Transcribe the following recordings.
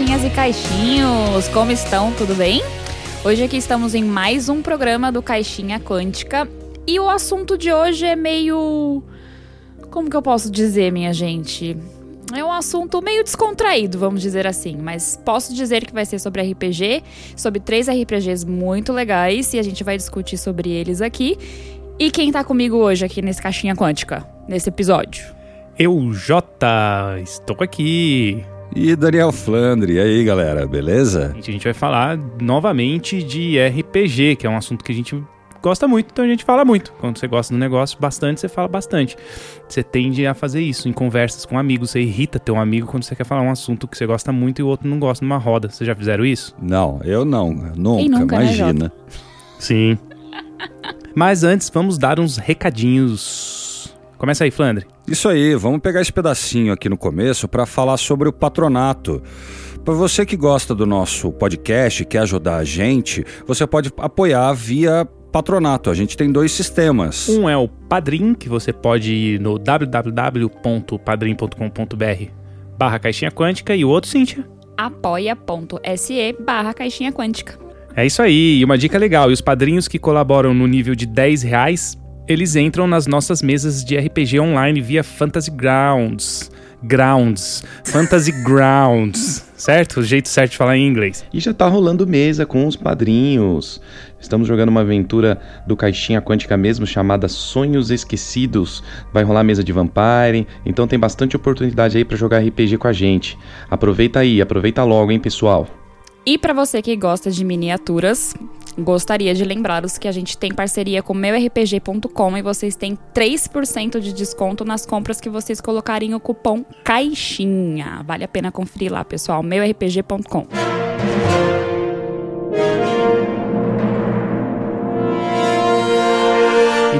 caixinhas e caixinhos, como estão? Tudo bem? Hoje aqui estamos em mais um programa do Caixinha Quântica e o assunto de hoje é meio. Como que eu posso dizer, minha gente? É um assunto meio descontraído, vamos dizer assim, mas posso dizer que vai ser sobre RPG, sobre três RPGs muito legais e a gente vai discutir sobre eles aqui. E quem tá comigo hoje aqui nesse Caixinha Quântica, nesse episódio? Eu, Jota, estou aqui. E Daniel Flandre, e aí galera, beleza? A gente vai falar novamente de RPG, que é um assunto que a gente gosta muito, então a gente fala muito. Quando você gosta do negócio bastante, você fala bastante. Você tende a fazer isso em conversas com amigos. Você irrita teu amigo quando você quer falar um assunto que você gosta muito e o outro não gosta numa roda. Vocês já fizeram isso? Não, eu não. Nunca, nunca né, imagina. Né, Sim. Mas antes, vamos dar uns recadinhos. Começa aí, Flandre. Isso aí, vamos pegar esse pedacinho aqui no começo para falar sobre o patronato. Para você que gosta do nosso podcast, quer ajudar a gente, você pode apoiar via patronato. A gente tem dois sistemas. Um é o Padrim, que você pode ir no www.padrim.com.br barra caixinha quântica e o outro, Cíntia? apoia.se barra caixinha quântica. É isso aí, e uma dica legal, e os padrinhos que colaboram no nível de 10 reais, eles entram nas nossas mesas de RPG online via Fantasy Grounds. Grounds. Fantasy Grounds. Certo? O jeito certo de falar em inglês. E já tá rolando mesa com os padrinhos. Estamos jogando uma aventura do Caixinha Quântica mesmo, chamada Sonhos Esquecidos. Vai rolar mesa de Vampire, então tem bastante oportunidade aí para jogar RPG com a gente. Aproveita aí, aproveita logo, hein, pessoal. E para você que gosta de miniaturas, gostaria de lembrá-los que a gente tem parceria com meurpg.com e vocês têm 3% de desconto nas compras que vocês colocarem o cupom CAIXINHA. Vale a pena conferir lá, pessoal, meurpg.com.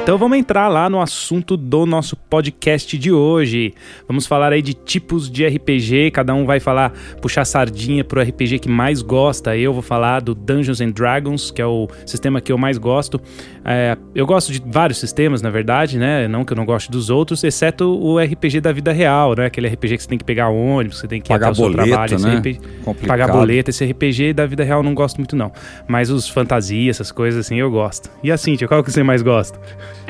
Então vamos entrar lá no assunto do nosso podcast de hoje. Vamos falar aí de tipos de RPG, cada um vai falar, puxar sardinha pro RPG que mais gosta. Eu vou falar do Dungeons and Dragons, que é o sistema que eu mais gosto. É, eu gosto de vários sistemas, na verdade, né? Não que eu não goste dos outros, exceto o RPG da vida real, né? Aquele RPG que você tem que pegar ônibus, você tem que pagar boleto, trabalho, né? RPG, pagar boleto. Esse RPG da vida real eu não gosto muito não. Mas os fantasias, essas coisas assim, eu gosto. E a Cintia, qual que você mais gosta?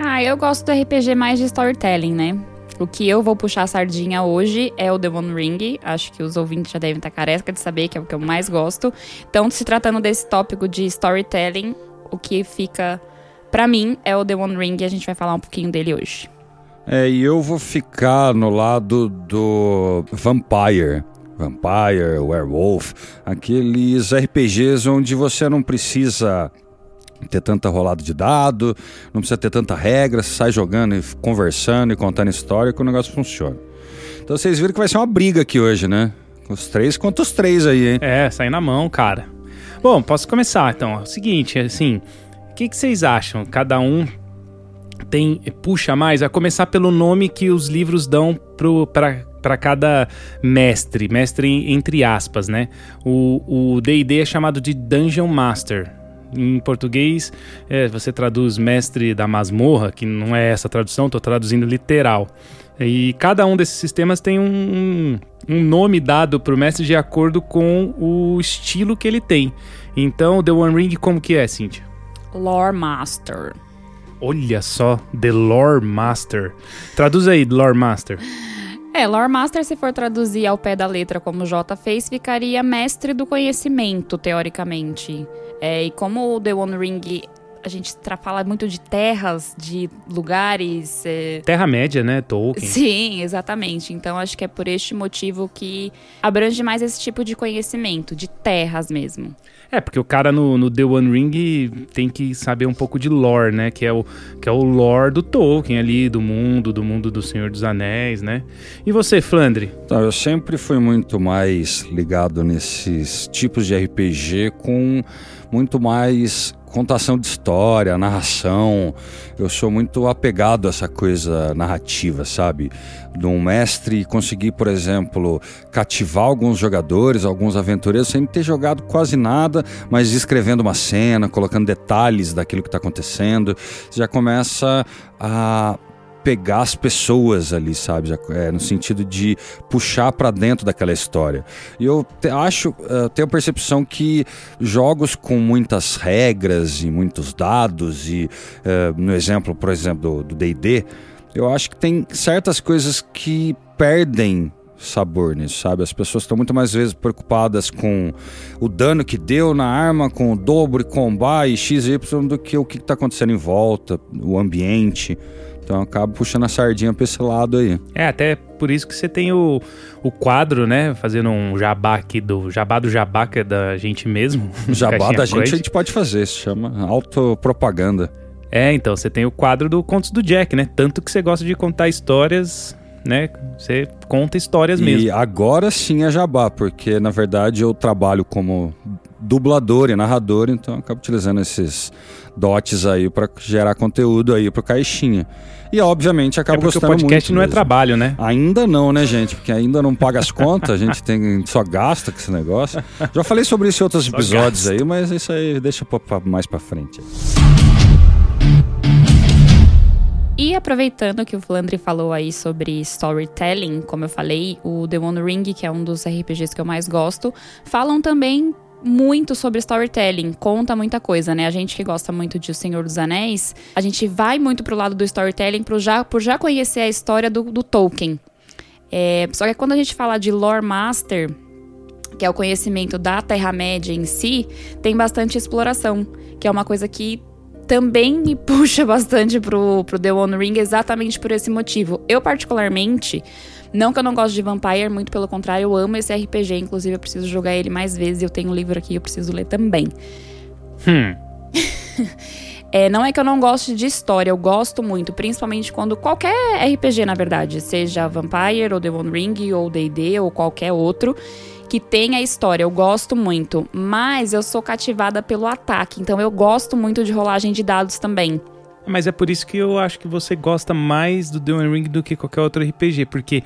Ah, eu gosto do RPG mais de storytelling, né? O que eu vou puxar a sardinha hoje é o The One Ring. Acho que os ouvintes já devem estar careca de saber que é o que eu mais gosto. Então, se tratando desse tópico de storytelling, o que fica para mim é o The One Ring e a gente vai falar um pouquinho dele hoje. É, e eu vou ficar no lado do Vampire. Vampire, Werewolf, aqueles RPGs onde você não precisa ter tanta rolada de dado, não precisa ter tanta regra, você sai jogando e conversando e contando história que o negócio funciona. Então vocês viram que vai ser uma briga aqui hoje, né? Os três contra os três aí, hein? É, sai na mão, cara. Bom, posso começar então. É o seguinte, assim, o que, que vocês acham? Cada um tem puxa mais, a começar pelo nome que os livros dão para cada mestre, mestre entre aspas, né? O D&D é chamado de Dungeon Master, em português, é, você traduz mestre da masmorra, que não é essa tradução, estou traduzindo literal. E cada um desses sistemas tem um, um nome dado para o mestre de acordo com o estilo que ele tem. Então, The One Ring, como que é, Cynthia? Lore Master. Olha só, The Lore Master. Traduz aí, Lore Master. É, Lore Master, se for traduzir ao pé da letra como o J fez, ficaria mestre do conhecimento, teoricamente. É, e como o The One Ring a gente fala muito de terras, de lugares. É... Terra-média, né? Tolkien. Sim, exatamente. Então acho que é por este motivo que abrange mais esse tipo de conhecimento, de terras mesmo. É, porque o cara no, no, The One Ring tem que saber um pouco de lore, né? Que é, o, que é o lore do Tolkien ali, do mundo, do mundo do Senhor dos Anéis, né? E você, Flandre? Então, eu sempre fui muito mais ligado nesses tipos de RPG com muito mais contação de história, narração. Eu sou muito apegado a essa coisa narrativa, sabe? De um mestre conseguir, por exemplo, cativar alguns jogadores, alguns aventureiros, sem ter jogado quase nada, mas escrevendo uma cena, colocando detalhes daquilo que está acontecendo. Já começa a pegar as pessoas ali, sabe? É, no sentido de puxar para dentro daquela história. E eu te, acho, uh, tenho a percepção que jogos com muitas regras e muitos dados, e uh, no exemplo, por exemplo, do DD, eu acho que tem certas coisas que perdem sabor nisso, sabe? As pessoas estão muito mais vezes preocupadas com o dano que deu na arma, com o dobro combar e XY do que o que está acontecendo em volta, o ambiente. Então eu acabo puxando a sardinha pra esse lado aí. É, até por isso que você tem o, o quadro, né? Fazendo um jabá aqui do jabá do jabá, que é da gente mesmo. O jabá da gente a gente pode fazer, se chama autopropaganda. É, então, você tem o quadro do Contos do Jack, né? Tanto que você gosta de contar histórias né? Você conta histórias e mesmo. E agora sim é jabá, porque na verdade eu trabalho como dublador e narrador, então eu acabo utilizando esses dotes aí para gerar conteúdo aí pro Caixinha. E obviamente acaba é gostando muito. o podcast não é trabalho, né? Ainda não, né, gente? Porque ainda não paga as contas, a gente tem só gasta com esse negócio. Já falei sobre isso em outros só episódios gasta. aí, mas isso aí deixa mais para frente. E aproveitando que o Flandre falou aí sobre storytelling, como eu falei, o The One Ring, que é um dos RPGs que eu mais gosto, falam também muito sobre storytelling, conta muita coisa, né? A gente que gosta muito de O Senhor dos Anéis, a gente vai muito pro lado do storytelling por já, por já conhecer a história do, do Tolkien. É, só que quando a gente fala de lore master, que é o conhecimento da Terra-média em si, tem bastante exploração, que é uma coisa que também me puxa bastante pro, pro The One Ring exatamente por esse motivo. Eu, particularmente, não que eu não gosto de Vampire, muito pelo contrário, eu amo esse RPG. Inclusive, eu preciso jogar ele mais vezes. Eu tenho um livro aqui, eu preciso ler também. Hum. é, não é que eu não goste de história, eu gosto muito, principalmente quando qualquer RPG, na verdade, seja Vampire, ou The One Ring, ou D&D, ou qualquer outro, que tem a história. Eu gosto muito, mas eu sou cativada pelo ataque, então eu gosto muito de rolagem de dados também. Mas é por isso que eu acho que você gosta mais do The One Ring do que qualquer outro RPG, porque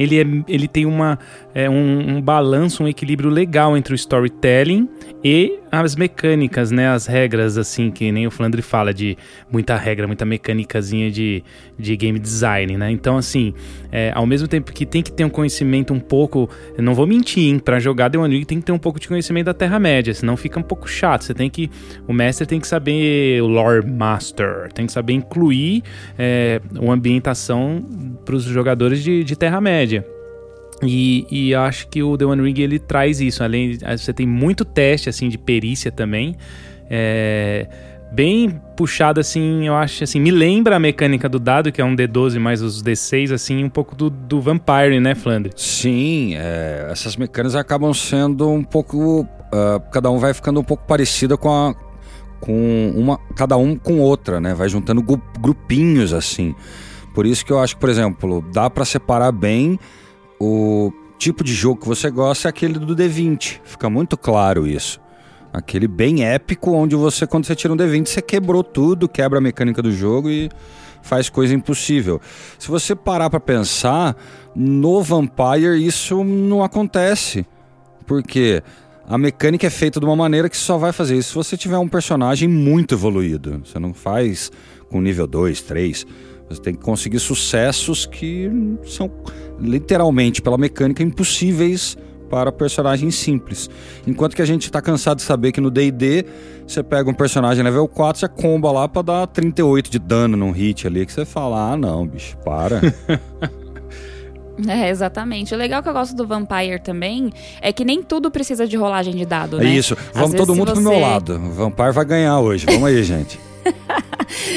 ele, é, ele tem uma, é, um, um balanço, um equilíbrio legal entre o storytelling e as mecânicas, né? As regras, assim, que nem o Flandre fala, de muita regra, muita mecânicazinha de, de game design, né? Então, assim, é, ao mesmo tempo que tem que ter um conhecimento um pouco. Não vou mentir, hein? Pra jogar The One Ring tem que ter um pouco de conhecimento da Terra-média, senão fica um pouco chato. Você tem que. O mestre tem que saber. O Lore Master tem que saber incluir é, uma ambientação para os jogadores de, de Terra-média. E, e acho que o The One Ring ele traz isso. Além, você tem muito teste assim de perícia também. É, bem puxado assim, eu acho assim, me lembra a mecânica do dado, que é um D12 mais os D6, assim, um pouco do, do Vampire, né, Flandre? Sim, é, essas mecânicas acabam sendo um pouco. Uh, cada um vai ficando um pouco parecida com a. Com uma, cada um com outra, né? Vai juntando grupinhos assim. Por isso que eu acho que, por exemplo, dá para separar bem o tipo de jogo que você gosta é aquele do D20. Fica muito claro isso. Aquele bem épico, onde você, quando você tira um D20, você quebrou tudo, quebra a mecânica do jogo e faz coisa impossível. Se você parar para pensar, no Vampire isso não acontece. Porque a mecânica é feita de uma maneira que só vai fazer isso se você tiver um personagem muito evoluído. Você não faz com nível 2, 3. Você tem que conseguir sucessos que são literalmente, pela mecânica, impossíveis para personagens simples. Enquanto que a gente está cansado de saber que no D&D você pega um personagem level 4, você comba lá para dar 38 de dano num hit ali, que você fala, ah não, bicho, para. É, exatamente. O legal que eu gosto do Vampire também é que nem tudo precisa de rolagem de dado, né? É isso. Vamos todo mundo você... pro meu lado. O Vampire vai ganhar hoje. Vamos aí, gente.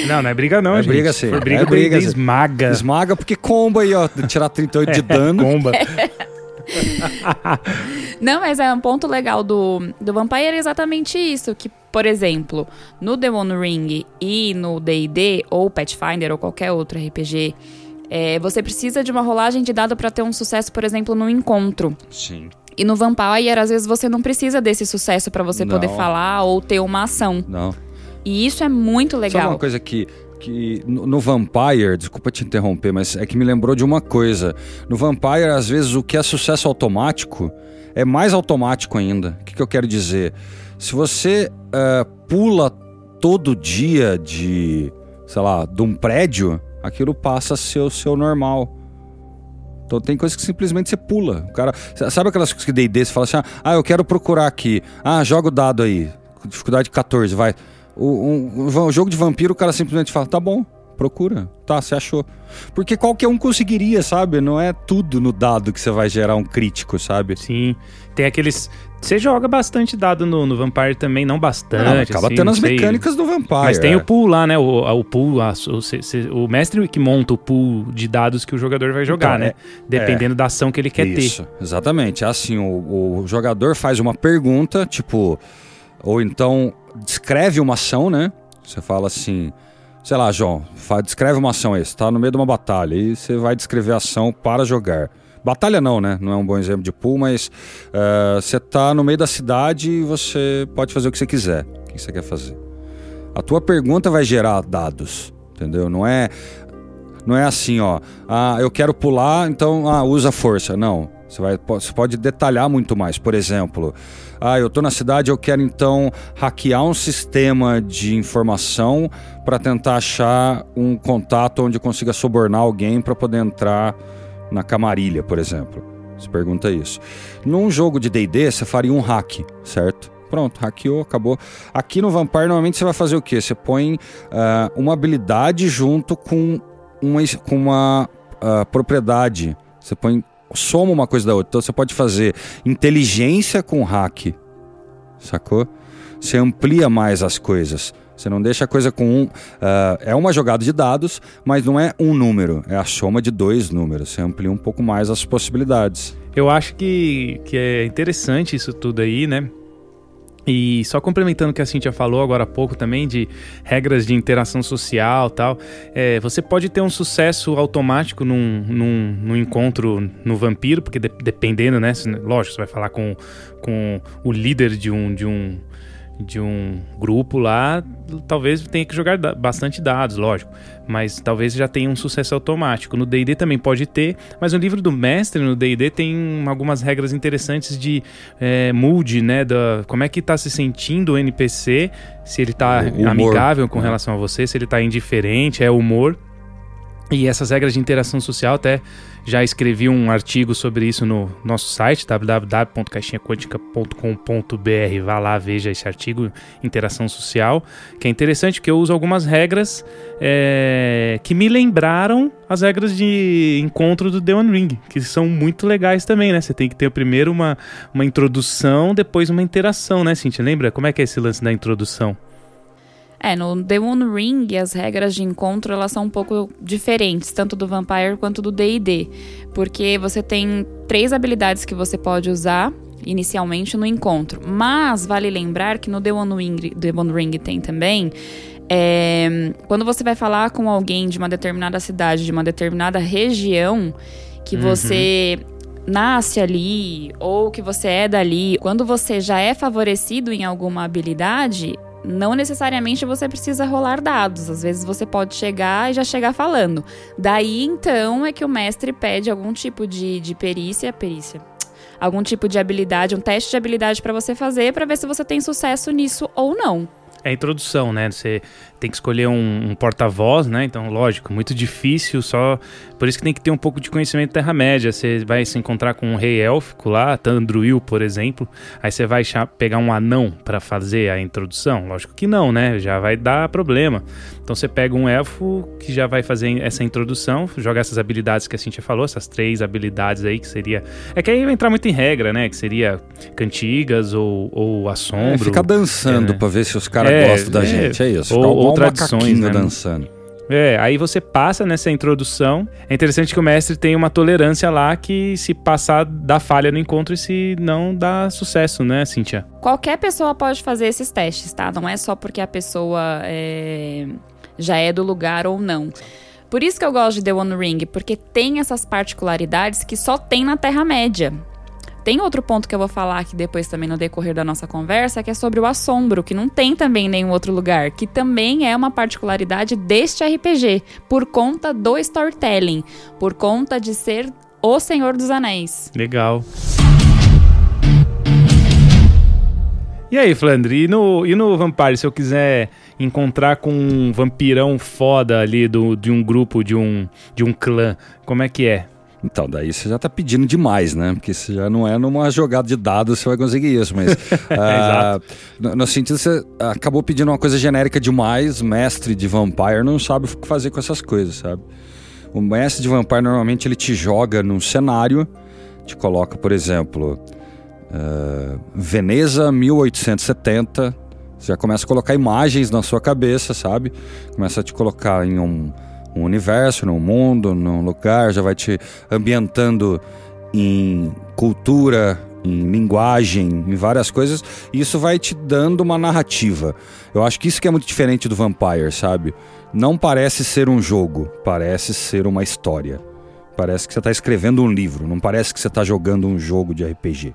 Não, não é briga não, é gente. briga sim. Foi briga, é briga, esmaga. Esmaga porque comba aí, ó. Tirar 38 de dano. comba. Não, mas é um ponto legal do, do Vampire é exatamente isso. Que, por exemplo, no One Ring e no D&D, ou Pathfinder, ou qualquer outro RPG, é, você precisa de uma rolagem de dado para ter um sucesso, por exemplo, no encontro. Sim. E no Vampire, às vezes, você não precisa desse sucesso para você não. poder falar ou ter uma ação. Não. E isso é muito legal. Sabe uma coisa que, que no, Vampire, desculpa te interromper, mas é que me lembrou de uma coisa. No Vampire, às vezes, o que é sucesso automático é mais automático ainda. O que, que eu quero dizer? Se você uh, pula todo dia de, sei lá, de um prédio, aquilo passa a ser o seu normal. Então tem coisas que simplesmente você pula. O cara, sabe aquelas coisas que D&D você fala assim: "Ah, eu quero procurar aqui. Ah, joga o dado aí. Dificuldade 14, vai". O, um, um jogo de vampiro, o cara simplesmente fala: "Tá bom, procura. Tá, você achou". Porque qualquer um conseguiria, sabe? Não é tudo no dado que você vai gerar um crítico, sabe? Sim. Tem aqueles você joga bastante dado no, no Vampire também, não bastante. Não, acaba assim, tendo as mecânicas do Vampire. Mas tem é. o pool lá, né? O, o pool, a, o, o, mestre que monta o pool de dados que o jogador vai jogar, então, né? É, Dependendo é, da ação que ele quer isso, ter. Exatamente. É assim, o, o jogador faz uma pergunta, tipo. Ou então descreve uma ação, né? Você fala assim. Sei lá, João, descreve uma ação aí. Você tá no meio de uma batalha e você vai descrever a ação para jogar. Batalha não, né? Não é um bom exemplo de pool, mas uh, você tá no meio da cidade e você pode fazer o que você quiser. O que você quer fazer? A tua pergunta vai gerar dados, entendeu? Não é não é assim, ó. Ah, eu quero pular, então ah, usa força. Não. Você, vai, você pode detalhar muito mais. Por exemplo, ah, eu tô na cidade, eu quero então hackear um sistema de informação para tentar achar um contato onde consiga subornar alguém para poder entrar na camarilha, por exemplo. Você pergunta isso. Num jogo de D&D, você faria um hack, certo? Pronto, hackeou, acabou. Aqui no Vampire, normalmente você vai fazer o quê? Você põe uh, uma habilidade junto com uma, com uma uh, propriedade. Você põe soma uma coisa da outra. Então você pode fazer inteligência com hack, sacou? Você amplia mais as coisas. Você não deixa a coisa com um. Uh, é uma jogada de dados, mas não é um número, é a soma de dois números. Você amplia um pouco mais as possibilidades. Eu acho que, que é interessante isso tudo aí, né? E só complementando o que a Cintia falou agora há pouco também, de regras de interação social tal, é, você pode ter um sucesso automático num, num, num encontro no vampiro, porque de, dependendo, né? Lógico, você vai falar com, com o líder de um, de um de um grupo lá, talvez tenha que jogar bastante dados, lógico, mas talvez já tenha um sucesso automático. No D&D também pode ter, mas no livro do mestre, no D&D, tem algumas regras interessantes de é, mood, né, da, como é que tá se sentindo o NPC, se ele tá amigável com relação a você, se ele tá indiferente, é humor. E essas regras de interação social até já escrevi um artigo sobre isso no nosso site, www.caixinhaquântica.com.br. Vá lá, veja esse artigo, Interação Social, que é interessante porque eu uso algumas regras é, que me lembraram as regras de encontro do The One Ring, que são muito legais também, né? Você tem que ter primeiro uma, uma introdução, depois uma interação, né, Cintia? Lembra? Como é que é esse lance da introdução? É, no The One Ring, as regras de encontro elas são um pouco diferentes, tanto do Vampire quanto do D&D, porque você tem três habilidades que você pode usar inicialmente no encontro. Mas vale lembrar que no The One Ring, The One Ring tem também é, quando você vai falar com alguém de uma determinada cidade, de uma determinada região, que uhum. você nasce ali ou que você é dali, quando você já é favorecido em alguma habilidade, não necessariamente você precisa rolar dados. Às vezes você pode chegar e já chegar falando. Daí então é que o mestre pede algum tipo de, de perícia, perícia, algum tipo de habilidade, um teste de habilidade para você fazer para ver se você tem sucesso nisso ou não. É a introdução, né? Você tem que escolher um, um porta-voz, né? Então, lógico, muito difícil, só. Por isso que tem que ter um pouco de conhecimento Terra-média. Você vai se encontrar com um rei élfico lá, Tandruil, por exemplo. Aí você vai pegar um anão para fazer a introdução? Lógico que não, né? Já vai dar problema. Então você pega um elfo que já vai fazer essa introdução, joga essas habilidades que a Cintia falou, essas três habilidades aí, que seria. É que aí vai entrar muito em regra, né? Que seria cantigas ou, ou assombro. É, ficar dançando é, pra ver se os caras é, gostam da é, gente. É isso. Ou, ou tradições, né? dançando. É, aí você passa nessa introdução. É interessante que o mestre tem uma tolerância lá que se passar dá falha no encontro e se não dá sucesso, né, Cintia? Qualquer pessoa pode fazer esses testes, tá? Não é só porque a pessoa é... já é do lugar ou não. Por isso que eu gosto de The One Ring, porque tem essas particularidades que só tem na Terra-média. Tem outro ponto que eu vou falar aqui depois também no decorrer da nossa conversa, que é sobre o assombro, que não tem também em nenhum outro lugar, que também é uma particularidade deste RPG, por conta do storytelling, por conta de ser o Senhor dos Anéis. Legal. E aí, Flandre, e no, e no Vampire, se eu quiser encontrar com um vampirão foda ali do, de um grupo, de um, de um clã, como é que é? Então, daí você já tá pedindo demais, né? Porque você já não é numa jogada de dados você vai conseguir isso, mas. ah, no, no sentido, você acabou pedindo uma coisa genérica demais, mestre de Vampire não sabe o que fazer com essas coisas, sabe? O mestre de Vampire normalmente ele te joga num cenário, te coloca, por exemplo, uh, Veneza 1870. Você já começa a colocar imagens na sua cabeça, sabe? Começa a te colocar em um, um universo, num mundo, num lugar, já vai te ambientando em cultura, em linguagem, em várias coisas, e isso vai te dando uma narrativa. Eu acho que isso que é muito diferente do Vampire, sabe? Não parece ser um jogo, parece ser uma história. Parece que você está escrevendo um livro, não parece que você está jogando um jogo de RPG.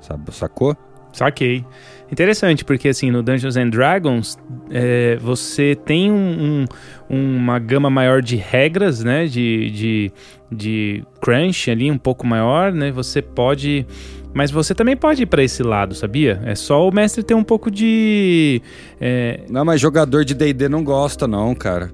Sabe, sacou? Saquei. Interessante, porque assim, no Dungeons and Dragons, é, você tem um, um, uma gama maior de regras, né? De, de, de crunch ali, um pouco maior, né? Você pode. Mas você também pode ir para esse lado, sabia? É só o mestre ter um pouco de. É... Não, mas jogador de DD não gosta, não, cara.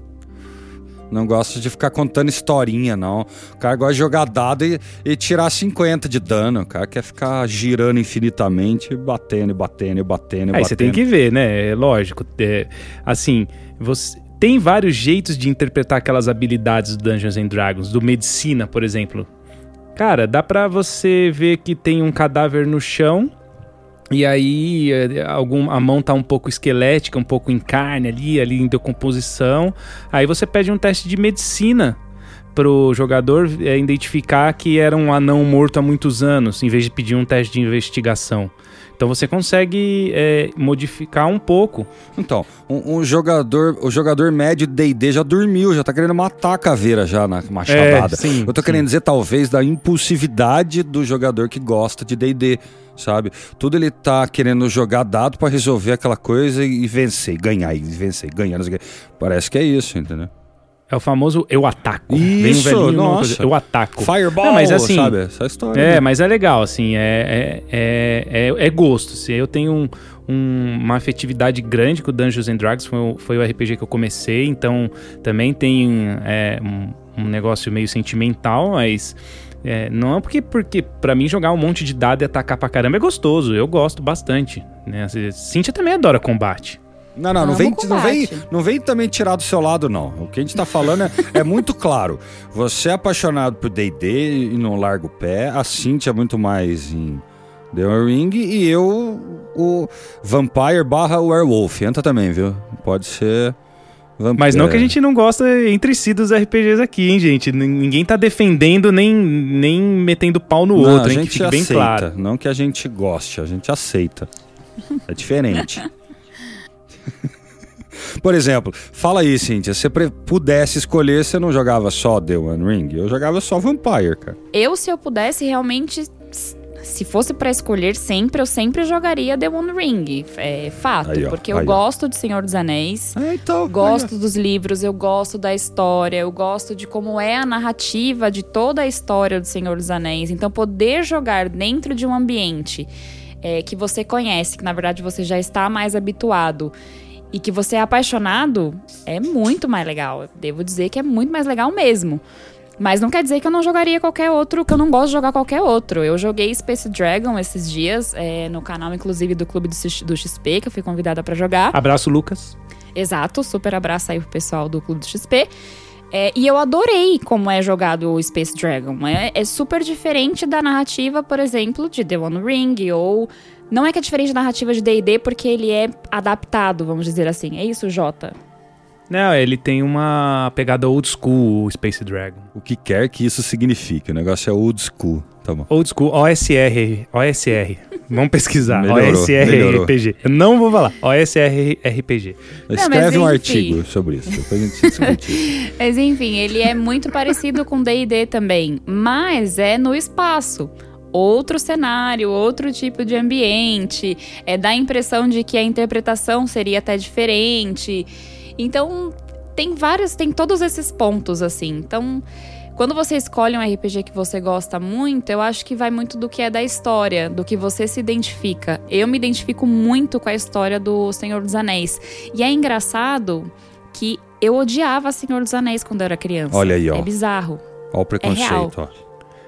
Não gosta de ficar contando historinha, não. O cara gosta de jogar dado e, e tirar 50 de dano. O cara quer ficar girando infinitamente, batendo, batendo, batendo, Aí você tem que ver, né? É lógico. É, assim, você tem vários jeitos de interpretar aquelas habilidades do Dungeons and Dragons, do medicina, por exemplo. Cara, dá pra você ver que tem um cadáver no chão e aí é, algum, a mão tá um pouco esquelética, um pouco em carne ali, ali em decomposição. Aí você pede um teste de medicina pro jogador é, identificar que era um anão morto há muitos anos, em vez de pedir um teste de investigação. Então você consegue é, modificar um pouco. Então, um, um, jogador, o jogador médio de D&D já dormiu, já tá querendo matar a caveira já na machadada. É, sim, Eu tô sim. querendo dizer talvez da impulsividade do jogador que gosta de D&D, sabe? Tudo ele tá querendo jogar dado para resolver aquela coisa e vencer, ganhar, e vencer, ganhar. Parece que é isso, entendeu? É o famoso eu ataco. Isso, Vem um nossa. eu ataco. Fireball, Não, mas assim, sabe? Essa história. É, né? mas é legal, assim, é, é, é, é gosto. Assim, eu tenho um, um, uma afetividade grande com o Dungeons and Dragons, foi, o, foi o RPG que eu comecei, então também tem é, um, um negócio meio sentimental, mas... É, não é porque, porque para mim jogar um monte de dado e atacar pra caramba é gostoso, eu gosto bastante. Né? Cíntia também adora combate. Não, não, não vem, não, vem, não vem também tirar do seu lado, não. O que a gente tá falando é, é muito claro. Você é apaixonado por D&D e não larga o pé. A Cintia é muito mais em The Ring e eu o Vampire barra Werewolf. Entra também, viu? Pode ser... Vampire. Mas não que a gente não gosta entre si dos RPGs aqui, hein, gente? Ninguém tá defendendo nem, nem metendo pau no não, outro, a gente hein? Que fique aceita, bem claro. Não que a gente goste, a gente aceita. É diferente. Por exemplo, fala aí, Cíntia, se você pudesse escolher, você não jogava só The One Ring? Eu jogava só Vampire, cara. Eu, se eu pudesse, realmente se fosse para escolher sempre, eu sempre jogaria The One Ring. É fato. Aí, ó, porque eu gosto de Senhor dos Anéis. É, então, gosto dos livros, eu gosto da história, eu gosto de como é a narrativa de toda a história do Senhor dos Anéis. Então, poder jogar dentro de um ambiente é, que você conhece, que na verdade você já está mais habituado e que você é apaixonado, é muito mais legal. Devo dizer que é muito mais legal mesmo. Mas não quer dizer que eu não jogaria qualquer outro, que eu não gosto de jogar qualquer outro. Eu joguei Space Dragon esses dias, é, no canal, inclusive, do Clube do, XP, que eu fui convidada para jogar. Abraço, Lucas. Exato, super abraço aí pro pessoal do Clube do XP. É, e eu adorei como é jogado o Space Dragon. É, é, super diferente da narrativa, por exemplo, de The One Ring, ou. Não é que é diferente da narrativa de DD porque ele é adaptado, vamos dizer assim. É isso, Jota? Não, ele tem uma pegada old school, o Space Dragon. O que quer que isso signifique, o negócio é old school, tá bom. Old school, OSR, OSR. Vamos pesquisar, melhorou, OSR melhorou. RPG. Eu não vou falar, OSR RPG. Escreve um artigo sobre isso, depois a gente discute. mas enfim, ele é muito parecido com D&D também, mas é no espaço outro cenário, outro tipo de ambiente, é dá a impressão de que a interpretação seria até diferente. Então, tem vários, tem todos esses pontos, assim. Então, quando você escolhe um RPG que você gosta muito, eu acho que vai muito do que é da história, do que você se identifica. Eu me identifico muito com a história do Senhor dos Anéis. E é engraçado que eu odiava Senhor dos Anéis quando eu era criança. Olha aí, ó. É bizarro. Olha o preconceito, ó.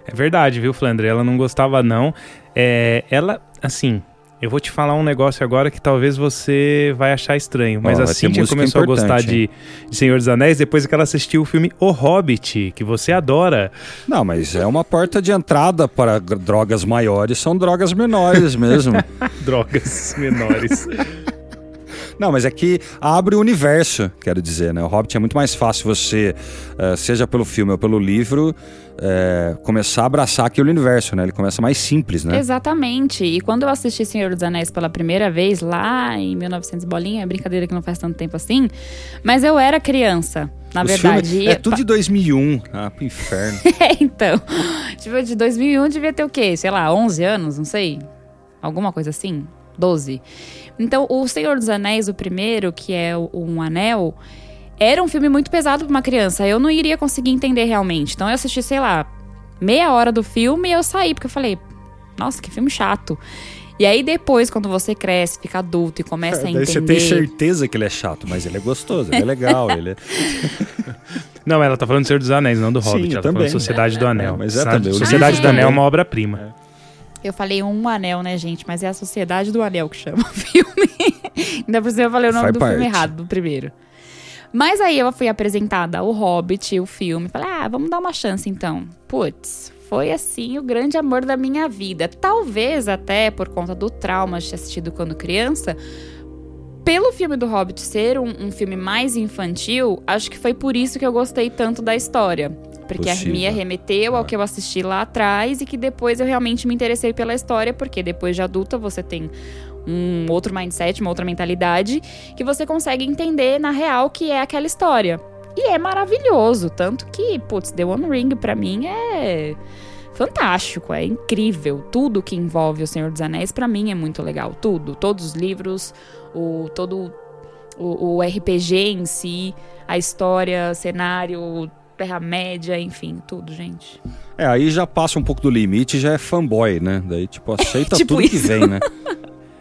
É verdade, viu, Flandre? Ela não gostava, não. É, ela, assim, eu vou te falar um negócio agora que talvez você vai achar estranho. Mas Ó, a Cintia começou a gostar de, de Senhor dos Anéis depois que ela assistiu o filme O Hobbit, que você adora. Não, mas é uma porta de entrada para drogas maiores, são drogas menores mesmo. Drogas menores. Não, mas é que abre o universo, quero dizer, né? O Hobbit é muito mais fácil você, eh, seja pelo filme ou pelo livro, eh, começar a abraçar aquele universo, né? Ele começa mais simples, né? Exatamente. E quando eu assisti Senhor dos Anéis pela primeira vez, lá em 1900 bolinha, é brincadeira que não faz tanto tempo assim, mas eu era criança, na Os verdade. filmes- E- é tudo de 2001. Ah, pro inferno. É, então. Tipo, de 2001 devia ter o quê? Sei lá, 11 anos, não sei. Alguma coisa assim? 12. Então, o Senhor dos Anéis, o primeiro, que é o Um Anel, era um filme muito pesado pra uma criança. Eu não iria conseguir entender realmente. Então, eu assisti, sei lá, meia hora do filme e eu saí, porque eu falei, nossa, que filme chato. E aí, depois, quando você cresce, fica adulto e começa a Daí entender. você tem certeza que ele é chato, mas ele é gostoso, ele é legal, ele é... Não, ela tá falando do Senhor dos Anéis, não do Sim, Hobbit. eu ela tá falando também. Sociedade do Anel. É, mas é Sa- também, Sociedade li do Anel é também. uma obra-prima. Eu falei um anel, né, gente? Mas é a Sociedade do Anel que chama o filme. Ainda por cima eu falei o nome Faz do parte. filme errado, do primeiro. Mas aí eu fui apresentada o Hobbit, o filme. Falei, ah, vamos dar uma chance então. Putz, foi assim o grande amor da minha vida. Talvez até por conta do trauma de ter assistido quando criança. Pelo filme do Hobbit ser um, um filme mais infantil, acho que foi por isso que eu gostei tanto da história. Porque Possível. me remeteu ao Ah. que eu assisti lá atrás e que depois eu realmente me interessei pela história, porque depois de adulta você tem um outro mindset, uma outra mentalidade, que você consegue entender na real que é aquela história. E é maravilhoso, tanto que, putz, The One Ring pra mim é fantástico, é incrível. Tudo que envolve o Senhor dos Anéis pra mim é muito legal, tudo, todos os livros, o todo o, o RPG em si, a história, cenário, Terra-média, enfim, tudo, gente. É, aí já passa um pouco do limite, já é fanboy, né? Daí, tipo, aceita Tipo tudo que isso. vem, né?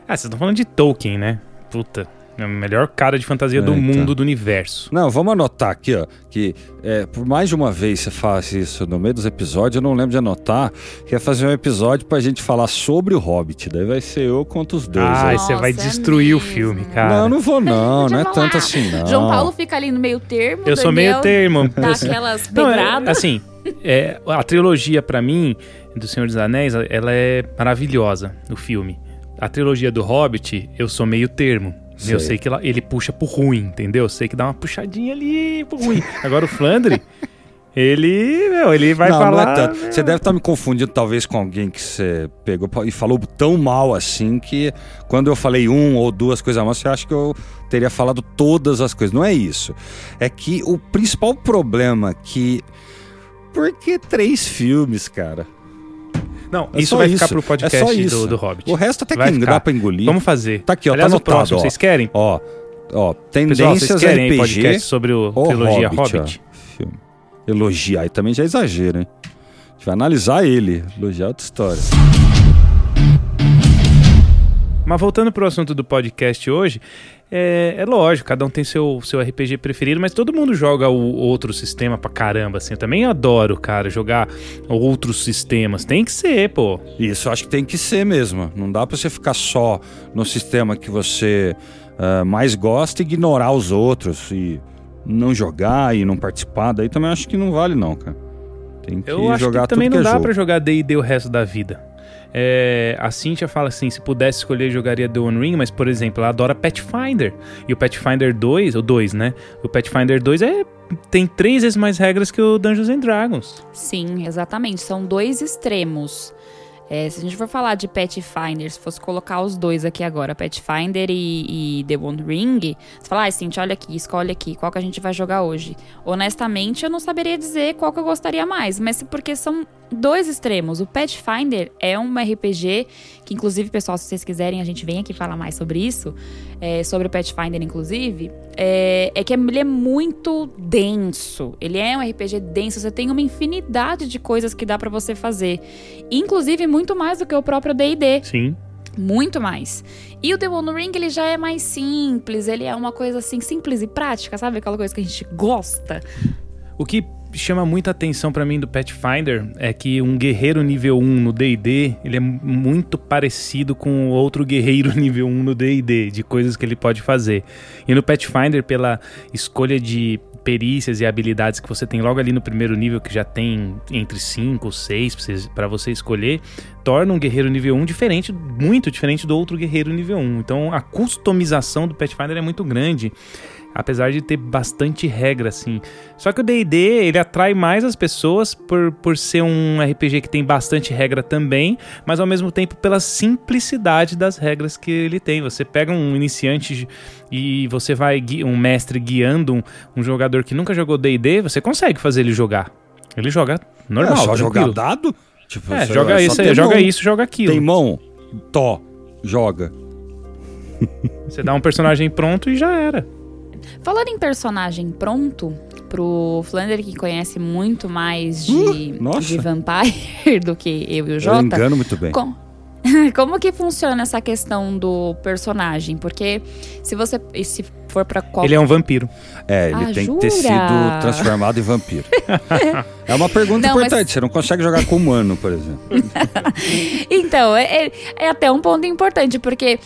Ah, vocês estão falando de Tolkien, né? Puta. É a melhor cara de fantasia do Eita. mundo, do universo. Não, vamos anotar aqui, ó, que é, por mais de uma vez você faz isso no meio dos episódios, eu não lembro de anotar, que é fazer um episódio pra gente falar sobre o Hobbit. Daí vai ser eu contra os dois. Ah, aí. você vai é destruir o filme, cara. Não, não vou não, não é tanto assim, não. João Paulo fica ali no meio termo, Eu sou meio termo. Dá aquelas Não, é, pedradas. assim, é, a trilogia pra mim do Senhor dos Anéis, ela é maravilhosa, o filme. A trilogia do Hobbit, eu sou meio termo. Eu Sei. sei que ele puxa pro ruim, entendeu? Eu sei que dá uma puxadinha ali pro ruim. Agora o Flandre, ele, meu, ele vai não, falar. não é tanto. Você deve estar me confundindo talvez com alguém que você pegou e falou tão mal assim que quando eu falei um ou duas coisas a mais, você acha que eu teria falado todas as coisas. Não é isso. É que o principal problema que. Por que três filmes, cara? Não, É isso vai ficar isso, pro é podcast isso. do, do Hobbit. O resto até Vai que ficar. dá pra engolir. Vamos fazer. Tá aqui, ó, Aliás, tá o próximo, anotado, ó. vocês querem? Ó, ó, Pessoal, tendências vocês querem aí RPG podcast sobre o trilogia Hobbit. Hobbit? ó. Elogiar aí também já é exagero, hein? A gente vai analisar ele. Elogiar é outra história. Mas voltando pro assunto do podcast hoje, é, é lógico, cada um tem seu, seu RPG preferido, mas todo mundo joga o outro sistema pra caramba, assim. Eu também adoro, cara, jogar outros sistemas. Tem que ser, pô. Isso, acho que tem que ser mesmo. Não dá pra você ficar só no sistema que você ah, mais gosta e ignorar os outros e não jogar e não participar. Daí também acho que não vale, não, cara. Tem que Eu acho jogar que também não é dá jogo. pra jogar D&D o resto da vida. É, a Cintia fala assim, se pudesse escolher, jogaria The One Ring, mas, por exemplo, ela adora Pathfinder. E o Pathfinder 2, o 2, né? O Pathfinder 2 é, tem três vezes mais regras que o Dungeons and Dragons. Sim, exatamente. São dois extremos. É, se a gente for falar de Pathfinder, se fosse colocar os dois aqui agora, Pathfinder e, e The One Ring, você fala, ah, Cintia, olha aqui, escolhe aqui, qual que a gente vai jogar hoje. Honestamente, eu não saberia dizer qual que eu gostaria mais, mas porque são dois extremos. O Pathfinder é um RPG que, inclusive, pessoal, se vocês quiserem, a gente vem aqui falar mais sobre isso, é, sobre o Pathfinder, inclusive, é, é que ele é muito denso. Ele é um RPG denso, você tem uma infinidade de coisas que dá para você fazer. Inclusive, muito mais do que o próprio D&D. Sim. Muito mais. E o The One Ring, ele já é mais simples, ele é uma coisa assim, simples e prática, sabe? Aquela coisa que a gente gosta. O que chama muita atenção para mim do Pathfinder é que um guerreiro nível 1 no D&D, ele é muito parecido com outro guerreiro nível 1 no D&D, de coisas que ele pode fazer. E no Pathfinder, pela escolha de perícias e habilidades que você tem logo ali no primeiro nível, que já tem entre 5 ou 6 para você escolher, torna um guerreiro nível 1 diferente, muito diferente do outro guerreiro nível 1. Então a customização do Pathfinder é muito grande apesar de ter bastante regra, assim. Só que o D&D, ele atrai mais as pessoas por, por ser um RPG que tem bastante regra também, mas ao mesmo tempo pela simplicidade das regras que ele tem. Você pega um iniciante e você vai, um mestre guiando um, um jogador que nunca jogou D&D, você consegue fazer ele jogar. Ele joga normal, é, só tranquilo. jogar dado? Tipo, é, joga isso, joga isso, joga aquilo. Tem mão, to, joga. Você dá um personagem pronto e já era. Falando em personagem pronto, pro Flander que conhece muito mais de, uh, de Vampire do que eu e o Jota. Eu engano muito bem. Com, como que funciona essa questão do personagem? Porque se você se for para qual Ele é um vampiro. É, ele ah, tem jura? que ter sido transformado em vampiro. é uma pergunta não, importante, mas... você não consegue jogar com humano, por exemplo. então, é, é, é até um ponto importante, porque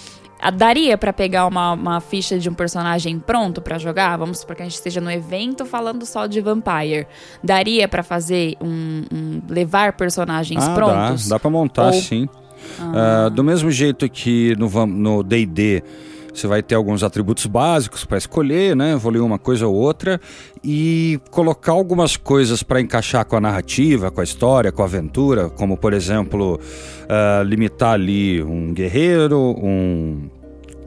Daria para pegar uma, uma ficha de um personagem pronto para jogar? Vamos supor que a gente esteja no evento falando só de Vampire. Daria para fazer um, um, levar personagens ah, prontos? Dá, dá para montar, Ou... sim. Ah. Uh, do mesmo jeito que no D&D você vai ter alguns atributos básicos para escolher, né? Ler uma coisa ou outra e colocar algumas coisas para encaixar com a narrativa, com a história, com a aventura, como por exemplo uh, limitar ali um guerreiro, um,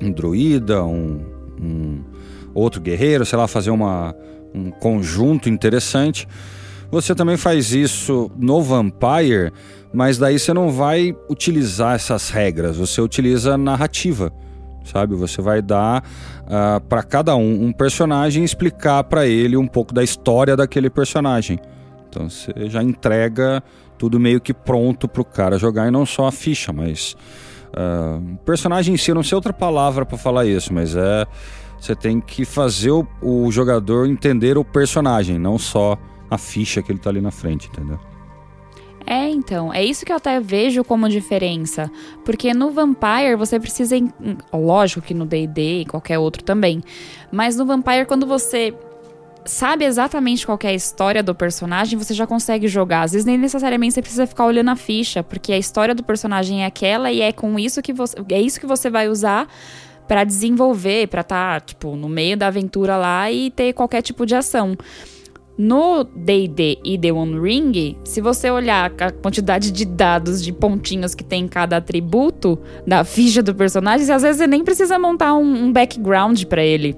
um druida, um, um outro guerreiro, sei lá, fazer uma, um conjunto interessante. Você também faz isso no Vampire, mas daí você não vai utilizar essas regras, você utiliza narrativa sabe? Você vai dar uh, ah, para cada um um personagem explicar para ele um pouco da história daquele personagem. Então você já entrega tudo meio que pronto para o cara jogar e não só a ficha, mas uh, personagem em si, não sei outra palavra para falar isso, mas é você tem que fazer o, o jogador entender o personagem, não só a ficha que ele tá ali na frente, entendeu? É, então, é isso que eu até vejo como diferença. Porque no Vampire você precisa. Lógico que no DD e qualquer outro também. Mas no Vampire, quando você sabe exatamente qual é a história do personagem, você já consegue jogar. Às vezes nem necessariamente você precisa ficar olhando a ficha, porque a história do personagem é aquela e é com isso que você. É isso que você vai usar para desenvolver, para estar, tá, tipo, no meio da aventura lá e ter qualquer tipo de ação. No D&D e The One Ring, se você olhar a quantidade de dados, de pontinhos que tem em cada atributo da ficha do personagem, às vezes você nem precisa montar um, um background para ele.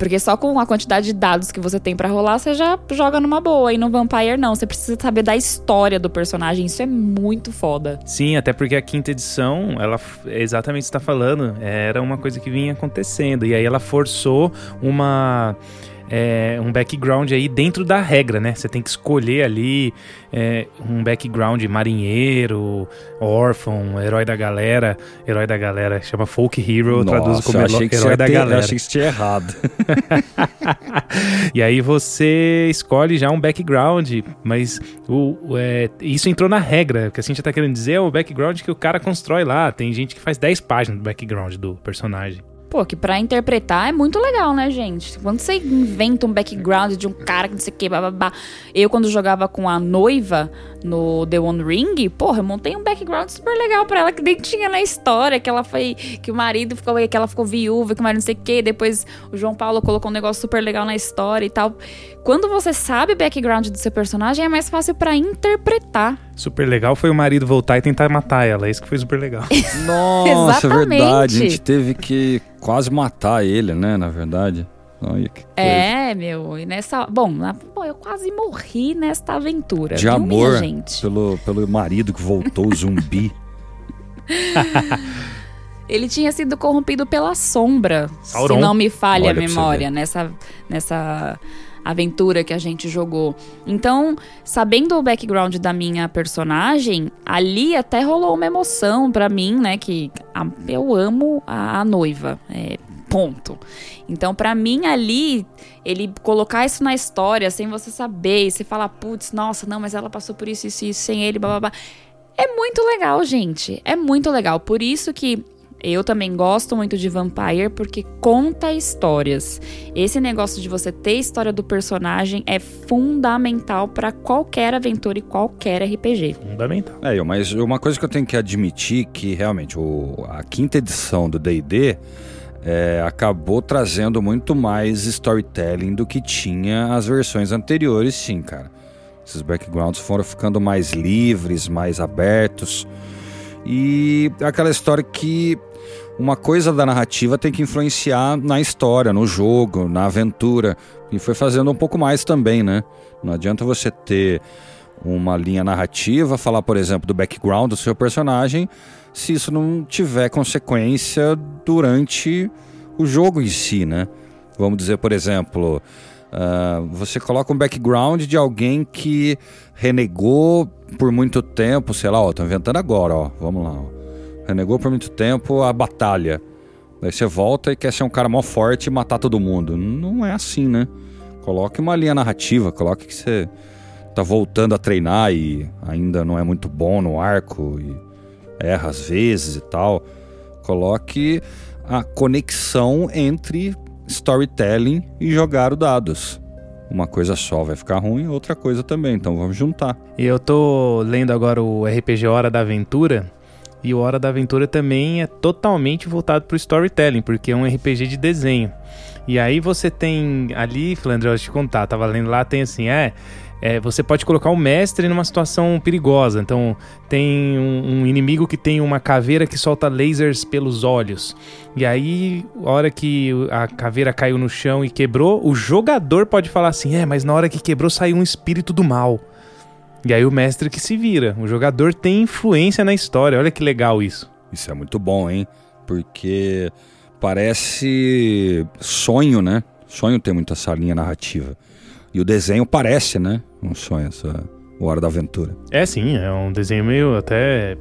Porque só com a quantidade de dados que você tem para rolar, você já joga numa boa. E no Vampire, não. Você precisa saber da história do personagem. Isso é muito foda. Sim, até porque a quinta edição, ela é exatamente o que você tá falando. Era uma coisa que vinha acontecendo. E aí ela forçou uma é, um background aí dentro da regra, né? Você tem que escolher ali é, um background marinheiro, órfão, herói da galera. Herói da galera, chama folk hero, Nossa, traduz como herói da ter, galera. Eu achei que isso tinha errado. e aí você escolhe já um background, mas o, o é, isso entrou na regra. O que a gente tá querendo dizer é o background que o cara constrói lá. Tem gente que faz 10 páginas do background do personagem. Pô, que pra interpretar é muito legal, né, gente? Quando você inventa um background de um cara que não sei o que, babá. Eu, quando jogava com a noiva no The One Ring, porra, eu montei um background super legal pra ela que nem tinha na história, que ela foi. que o marido ficou. que ela ficou viúva, que o marido não sei o quê. Depois o João Paulo colocou um negócio super legal na história e tal. Quando você sabe o background do seu personagem, é mais fácil para interpretar. Super legal foi o marido voltar e tentar matar ela. Isso que foi super legal. Nossa, é verdade. A gente teve que quase matar ele, né? Na verdade. Olha que é, meu, e nessa. Bom, na, bom, eu quase morri nesta aventura. De viu, amor gente? Pelo, pelo marido que voltou zumbi. Ele tinha sido corrompido pela sombra, Sauron. se não me falha Olha a memória, nessa, nessa aventura que a gente jogou. Então, sabendo o background da minha personagem, ali até rolou uma emoção para mim, né? Que a, eu amo a, a noiva. É, ponto. Então, para mim ali, ele colocar isso na história sem você saber, e você falar, putz, nossa, não, mas ela passou por isso, isso, isso, sem ele, blá, blá, blá. É muito legal, gente. É muito legal. Por isso que eu também gosto muito de Vampire porque conta histórias. Esse negócio de você ter história do personagem é fundamental para qualquer aventura e qualquer RPG. Fundamental. É, mas uma coisa que eu tenho que admitir que realmente o, a quinta edição do D&D é, acabou trazendo muito mais storytelling do que tinha as versões anteriores, sim, cara. Esses backgrounds foram ficando mais livres, mais abertos. E aquela história que uma coisa da narrativa tem que influenciar na história, no jogo, na aventura. E foi fazendo um pouco mais também, né? Não adianta você ter uma linha narrativa, falar, por exemplo, do background do seu personagem, se isso não tiver consequência durante o jogo em si, né? Vamos dizer, por exemplo, uh, você coloca um background de alguém que renegou por muito tempo, sei lá, ó, tô inventando agora, ó, vamos lá, ó renegou por muito tempo a batalha. Daí você volta e quer ser um cara mó forte e matar todo mundo. Não é assim, né? Coloque uma linha narrativa, coloque que você tá voltando a treinar e ainda não é muito bom no arco e erra às vezes e tal. Coloque a conexão entre storytelling e jogar os dados. Uma coisa só vai ficar ruim, outra coisa também, então vamos juntar. E eu tô lendo agora o RPG Hora da Aventura e o Hora da Aventura também é totalmente voltado para o storytelling, porque é um RPG de desenho. E aí você tem ali, Flandre, eu te contar, tava lendo lá, tem assim, é, é, você pode colocar o mestre numa situação perigosa. Então, tem um, um, inimigo que tem uma caveira que solta lasers pelos olhos. E aí, a hora que a caveira caiu no chão e quebrou, o jogador pode falar assim: é, mas na hora que quebrou saiu um espírito do mal. E aí o mestre que se vira. O jogador tem influência na história. Olha que legal isso. Isso é muito bom, hein? Porque parece sonho, né? Sonho tem muito essa linha narrativa. E o desenho parece, né? Um sonho, essa o Hora da Aventura. É sim, é um desenho meio até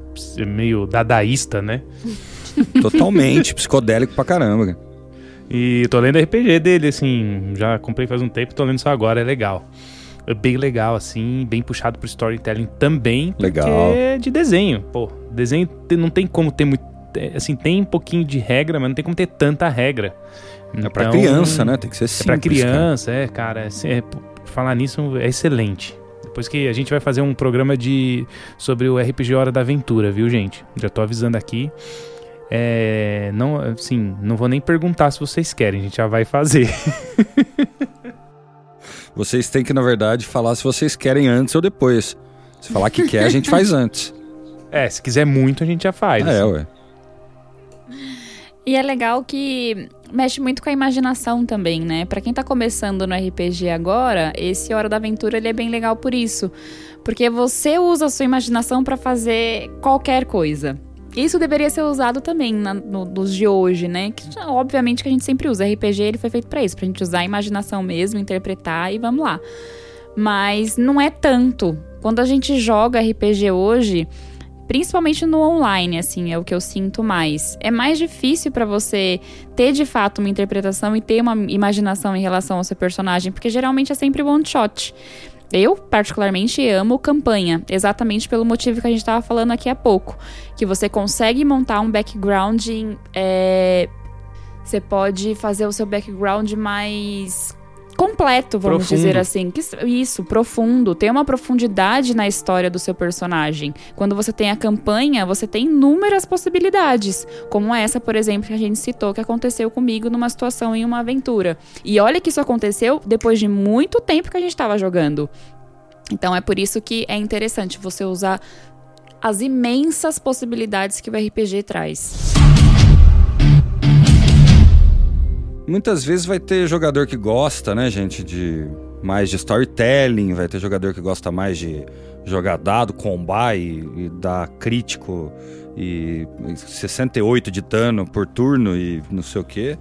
meio dadaísta, né? Totalmente, psicodélico pra caramba. E tô lendo RPG dele, assim, já comprei faz um tempo, tô lendo isso agora, é legal é bem legal, assim, bem puxado pro storytelling também. Legal. é de desenho. Pô, desenho não tem como ter muito. Assim, tem um pouquinho de regra, mas não tem como ter tanta regra. Então, é pra então, criança, né? Tem que ser simples. É pra criança, cara. é, cara. É, é, falar nisso é excelente. Depois que a gente vai fazer um programa de sobre o RPG Hora da Aventura, viu, gente? Já tô avisando aqui. É, não, assim, não vou nem perguntar se vocês querem, a gente já vai fazer. Vocês têm que, na verdade, falar se vocês querem antes ou depois. Se falar que quer, a gente faz antes. É, se quiser muito, a gente já faz. É, assim. ué. E é legal que mexe muito com a imaginação também, né? Para quem tá começando no RPG agora, esse Hora da Aventura ele é bem legal por isso, porque você usa a sua imaginação para fazer qualquer coisa. Isso deveria ser usado também na, no, nos de hoje, né? Que, obviamente que a gente sempre usa. RPG ele foi feito para isso, pra gente usar a imaginação mesmo, interpretar e vamos lá. Mas não é tanto. Quando a gente joga RPG hoje, principalmente no online, assim, é o que eu sinto mais. É mais difícil para você ter de fato uma interpretação e ter uma imaginação em relação ao seu personagem, porque geralmente é sempre one shot. Eu, particularmente, amo campanha, exatamente pelo motivo que a gente estava falando aqui há pouco. Que você consegue montar um background. É, você pode fazer o seu background mais completo, vamos Profundo. dizer assim. Que, isso, profundo. Tem uma profundidade na história do seu personagem. Quando você tem a campanha, você tem inúmeras possibilidades. Como essa, por exemplo, que a gente citou, que aconteceu comigo numa situação em uma aventura. E olha que isso aconteceu depois de muito tempo que a gente estava jogando. Então é por isso que é interessante você usar as imensas possibilidades que o RPG traz. Muitas vezes vai ter jogador que gosta, né, gente, de mais de storytelling, vai ter jogador que gosta mais de jogar dado, combar e, e dar crítico e 68 de dano por turno e não sei o quê.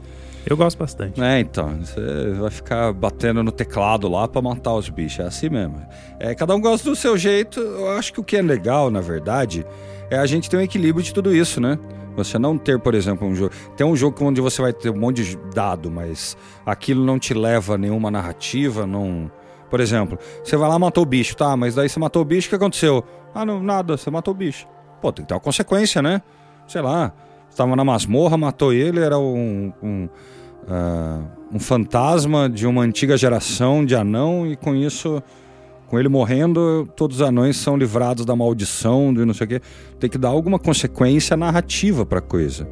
Eu gosto bastante. É, então, você vai ficar batendo no teclado lá pra matar os bichos, é assim mesmo. É, cada um gosta do seu jeito. Eu acho que o que é legal, na verdade, é a gente ter um equilíbrio de tudo isso, né? Você não ter, por exemplo, um jogo. Tem um jogo onde você vai ter um monte de dado, mas aquilo não te leva a nenhuma narrativa, não. Por exemplo, você vai lá matou o bicho, tá? Mas daí você matou o bicho, o que aconteceu? Ah, não, nada, você matou o bicho. Pô, tem que ter uma consequência, né? Sei lá, estava na masmorra, matou ele, era um, um, ah, um fantasma de uma antiga geração de anão, e com isso, com ele morrendo, todos os anões são livrados da maldição, de não sei o quê. Tem que dar alguma consequência narrativa pra coisa.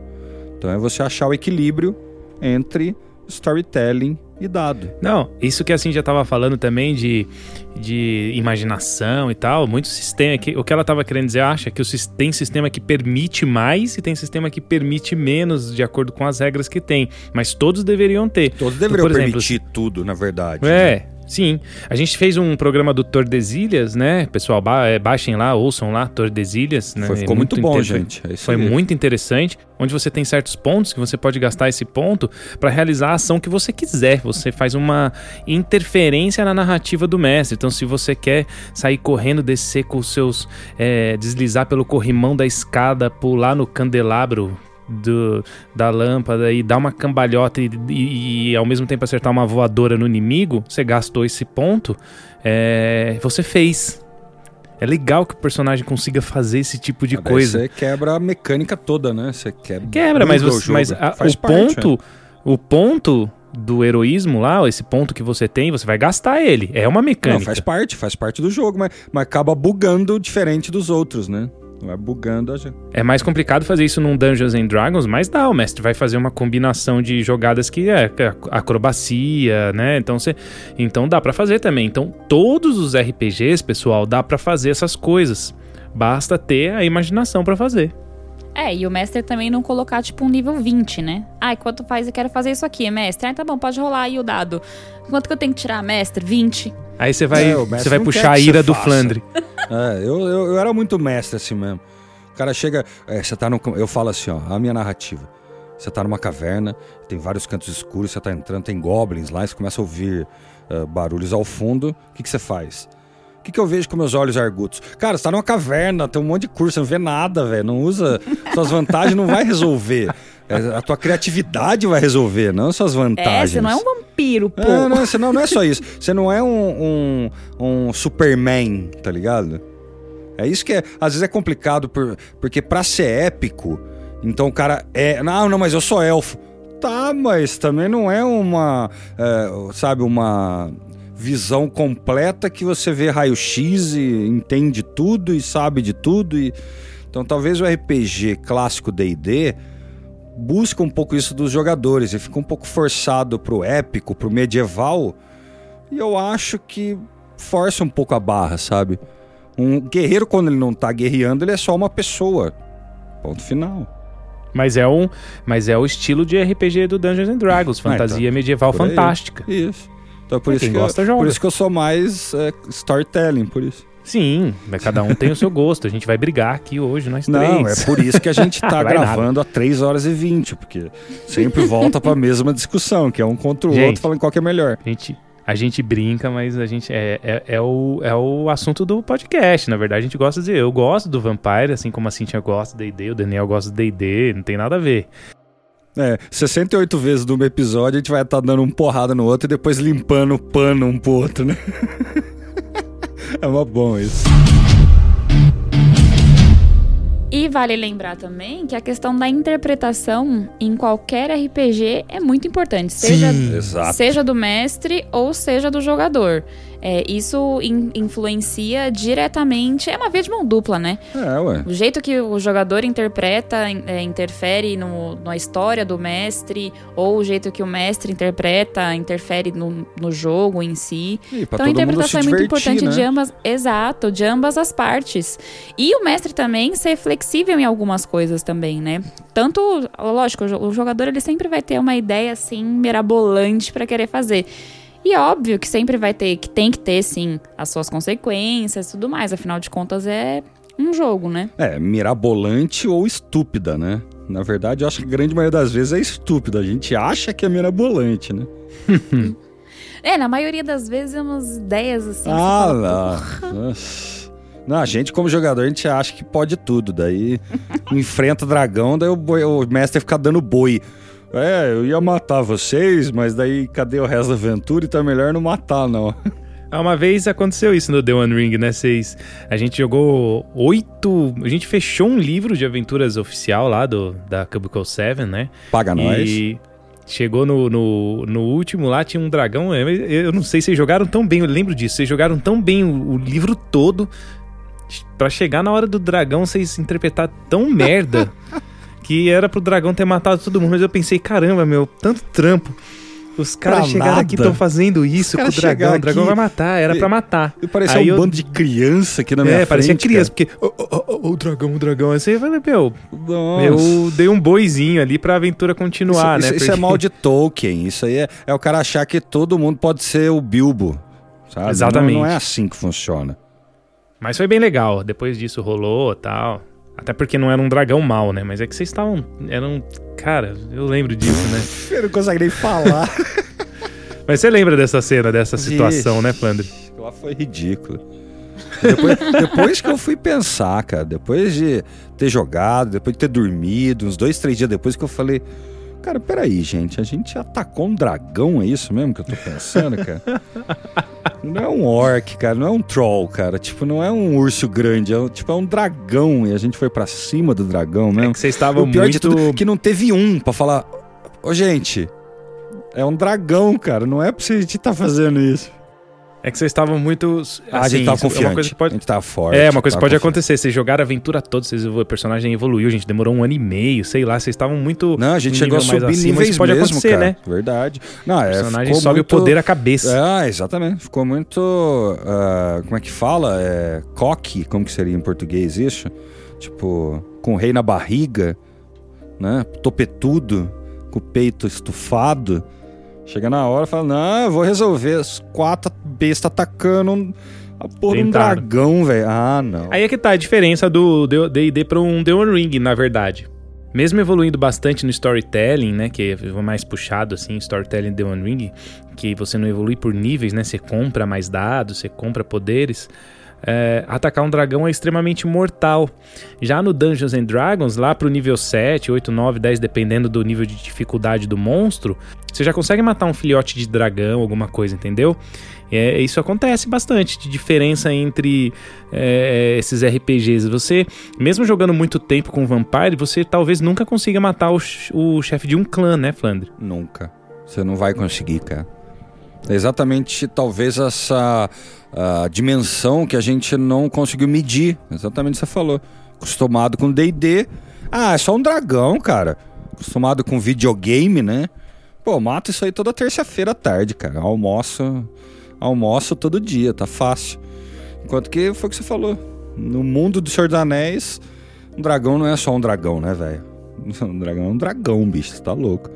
Então é você achar o equilíbrio entre storytelling e dado. Não, isso que assim já tava falando também de, de imaginação e tal, muito sistema. Que, o que ela tava querendo dizer, acha que o, tem sistema que permite mais e tem sistema que permite menos, de acordo com as regras que tem. Mas todos deveriam ter. Todos deveriam por exemplo, permitir tudo, na verdade. né? É, sim. A gente fez um programa do Tordesilhas, né? Pessoal, ba é, baixem lá, ouçam lá, Tordesilhas. Né? Foi- É ficou muito bom, inter- gente. É Foi aí. muito interessante, onde você tem certos pontos que você pode gastar esse ponto para realizar a ação que você quiser. Você faz uma interferência na narrativa do mestre. Então, se você quer sair correndo, descer com os seus. é, deslizar pelo corrimão da escada, pular no candelabro. Do- da lâmpada e dar uma cambalhota e, e- e ao mesmo tempo acertar uma voadora no inimigo, você gastou esse ponto, é, você fez. É legal que o personagem consiga fazer esse tipo de Daí coisa. Você quebra a mecânica toda, né? Você quebra. Quebra, mas, o você, jogo. mas a- o parte, né? ponto, o ponto do heroísmo lá, esse ponto que você tem, você vai gastar ele. É uma Não, mecânica. faz parte, faz parte do jogo, mas, mas acaba bugando diferente dos outros, né? Vai bugando a gente. É mais complicado fazer isso num Dungeons and Dragons, mas dá, o mestre vai fazer uma combinação de jogadas que é ac- acrobacia, né? Então você, então dá pra fazer também. Então todos os RPGs, pessoal, dá pra fazer essas coisas. Basta ter a imaginação pra fazer. É, e o mestre também não colocar, tipo, um nível 20, né? Ai, quanto faz? Eu quero fazer isso aqui, mestre. Ah, tá bom, pode rolar aí o dado. Quanto que eu tenho que tirar, mestre? 20. Aí você vai, É, o mestre você vai não puxar a ira do faça. Flandre. É, eu, eu, eu era muito mestre assim mesmo. O cara chega. é, você tá no. Eu falo assim, ó, a minha narrativa. Você tá numa caverna, tem vários cantos escuros, você tá entrando, tem goblins lá, você começa a ouvir ah, barulhos ao fundo. O que, que você faz? O que, que eu vejo com meus olhos argutos? Cara, você tá numa caverna, tem um monte de curso, você não vê nada, velho. Não usa. Suas vantagens não vai resolver. É, a tua criatividade vai resolver, não suas vantagens. É, você não é um vampiro, pô. É, não, você não, não é só isso. Você não é um, um, um Superman, tá ligado? É isso que é. Às vezes é complicado, por, porque pra ser épico, então o cara é. Não, não, mas eu sou elfo. Tá, mas também não é uma. é, sabe, uma visão completa que você vê raio-x e entende tudo e sabe de tudo. E... Então talvez o RPG clássico DD busca um pouco isso dos jogadores e fica um pouco forçado pro épico, pro medieval. E eu acho que força um pouco a barra, sabe? Um guerreiro, quando ele não tá guerreando, ele é só uma pessoa. Ponto final. Mas é um, mas é o estilo de RPG do Dungeons and Dragons, Ah, fantasia então, medieval fantástica. Isso. Então por É, isso que gosta, eu, joga. por isso que eu sou mais é, storytelling, por isso. Sim, mas cada um tem o seu gosto. A gente vai brigar aqui hoje, nós Não, três. é por isso que a gente tá gravando a 3 horas e 20, porque sempre volta pra mesma discussão, que é um contra o Gente. outro falando qual que é melhor. A gente, a gente brinca, mas a gente é, é, é o, é o assunto do podcast. Na verdade, a gente gosta de. Eu gosto do Vampire, assim como a Cintia gosta do DD, o Daniel gosta do DD, não tem nada a ver. É, 68 vezes no episódio a gente vai estar dando um porrada no outro e depois limpando o pano um pro outro, né? é uma bom isso. E vale lembrar também que a questão da interpretação em qualquer RPG é muito importante, seja, Exato. seja do mestre ou seja do jogador. É, isso in- influencia diretamente, é uma via de mão dupla, né? É, ué. O jeito que o jogador interpreta in- é, interfere no, na história do mestre, ou o jeito que o mestre interpreta interfere no, no jogo em si. E Então a interpretação é muito importante né? de ambas, exato, de ambas as partes. E o mestre também ser flexível em algumas coisas também, né? Tanto, lógico, o jo- o jogador ele sempre vai ter uma ideia assim mirabolante pra querer fazer. E óbvio que sempre vai ter, que tem que ter sim as suas consequências e tudo mais, afinal de contas é um jogo, né? É, mirabolante ou estúpida, né? Na verdade, eu acho que a grande maioria das vezes é estúpida. A gente acha que é mirabolante, né? É, na maioria das vezes é umas ideias assim. ah, fala, lá. Não, a gente, como jogador, a gente acha que pode tudo. Daí enfrenta o dragão, daí o, boi- o mestre fica dando boi. É, eu ia matar vocês, mas daí cadê o resto da aventura? Então é melhor não matar, não. Ah, Uma vez aconteceu isso no The One Ring, né? Vocês, a gente jogou oito. A gente fechou um livro de aventuras oficial lá do, da Cubicle 7, né? Paga nós. E chegou no, no, no último lá, tinha um dragão. Eu, eu não sei, vocês jogaram tão bem, eu lembro disso. Vocês jogaram tão bem o, o livro todo. Pra chegar na hora do dragão, vocês interpretar tão merda. que era pro dragão ter matado todo mundo. Mas eu pensei, caramba, meu, tanto trampo. Os caras chegaram aqui e estão fazendo isso com o dragão. O dragão vai matar, era pra matar. Parecia Aí um eu- bando de criança aqui na minha É, frente. parecia criança, cara. porque. "Ô, ô, ô, o dragão, o dragão. Aí você fala, meu, Nossa. eu dei um boizinho ali pra aventura continuar, isso, né? Isso, isso é Porque- mal de Tolkien. Isso aí é, é o cara achar que todo mundo pode ser o Bilbo. Sabe? Exatamente. Não, não é assim que funciona. Mas foi bem legal. Depois disso rolou tal. Até porque não era um dragão mal, né? Mas é que vocês estavam. Eram. Cara, eu lembro disso, né? Eu não consegue nem falar. Mas você lembra dessa cena, dessa situação, né, Flandre? Lá foi ridículo. Depois, depois que eu fui pensar, cara, depois de ter jogado, depois de ter dormido, uns dois, três dias depois que eu falei, cara, peraí, gente, a gente atacou um dragão, é isso mesmo que eu tô pensando, cara? Não é um orc, cara, não é um troll, cara, tipo, não é um urso grande, é um- tipo, é um dragão e a gente foi pra cima do dragão É mesmo. que vocês estavam o pior muito. de tudo é que não teve um pra falar, ô gente, é um dragão, cara, não é pra gente estar fazendo isso. É que vocês estavam muito. Ah, a assim, gente tava isso é confiante. Uma coisa que pode... A gente tava forte. É, uma coisa que pode confiante. acontecer. Vocês jogaram a aventura toda, vocês, o personagem evoluiu, gente. Demorou um ano e meio, sei lá. Vocês estavam muito. Não, a gente chegou a subir acima, níveis isso pode mesmo, acontecer, cara. né? Verdade. Não, O é, personagem sobe muito... o poder à cabeça. Ah, exatamente. Ficou muito... ah, como é que fala? É, coque, como que seria em português isso? Tipo, com o rei na barriga, né? Topetudo, com o peito estufado. Chega na hora e fala, não, eu vou resolver. Quatro bestas atacando um- a porra de um dragão, velho. Ah, não. Aí é que tá a diferença do D&D pra um The One Ring, na verdade. Mesmo evoluindo bastante no storytelling, né, que é mais puxado assim, storytelling The One Ring, que você não evolui por níveis, né, você compra mais dados, você compra poderes. É, atacar um dragão é extremamente mortal. Já no Dungeons and Dragons, lá pro nível 7, 8, 9, 10, dependendo do nível de dificuldade do monstro, você já consegue matar um filhote de dragão, alguma coisa, entendeu? É, isso acontece bastante, de diferença entre é, esses RPGs. Você, mesmo jogando muito tempo com Vampire, você talvez nunca consiga matar o, o chefe de um clã, né, Flandre? Nunca. Você não vai conseguir, cara. Exatamente, talvez, essa ah, dimensão que a gente não conseguiu medir. Exatamente o que você falou. Acostumado com D&D. Ah, é só um dragão, cara. Acostumado com videogame, né? Pô, mato isso aí toda terça-feira à tarde, cara. Almoço, almoço todo dia, tá fácil. Enquanto que foi o que você falou. No mundo do Senhor dos Anéis, um dragão não é só um dragão, né, velho? Um dragão é um dragão, bicho. Você tá louco.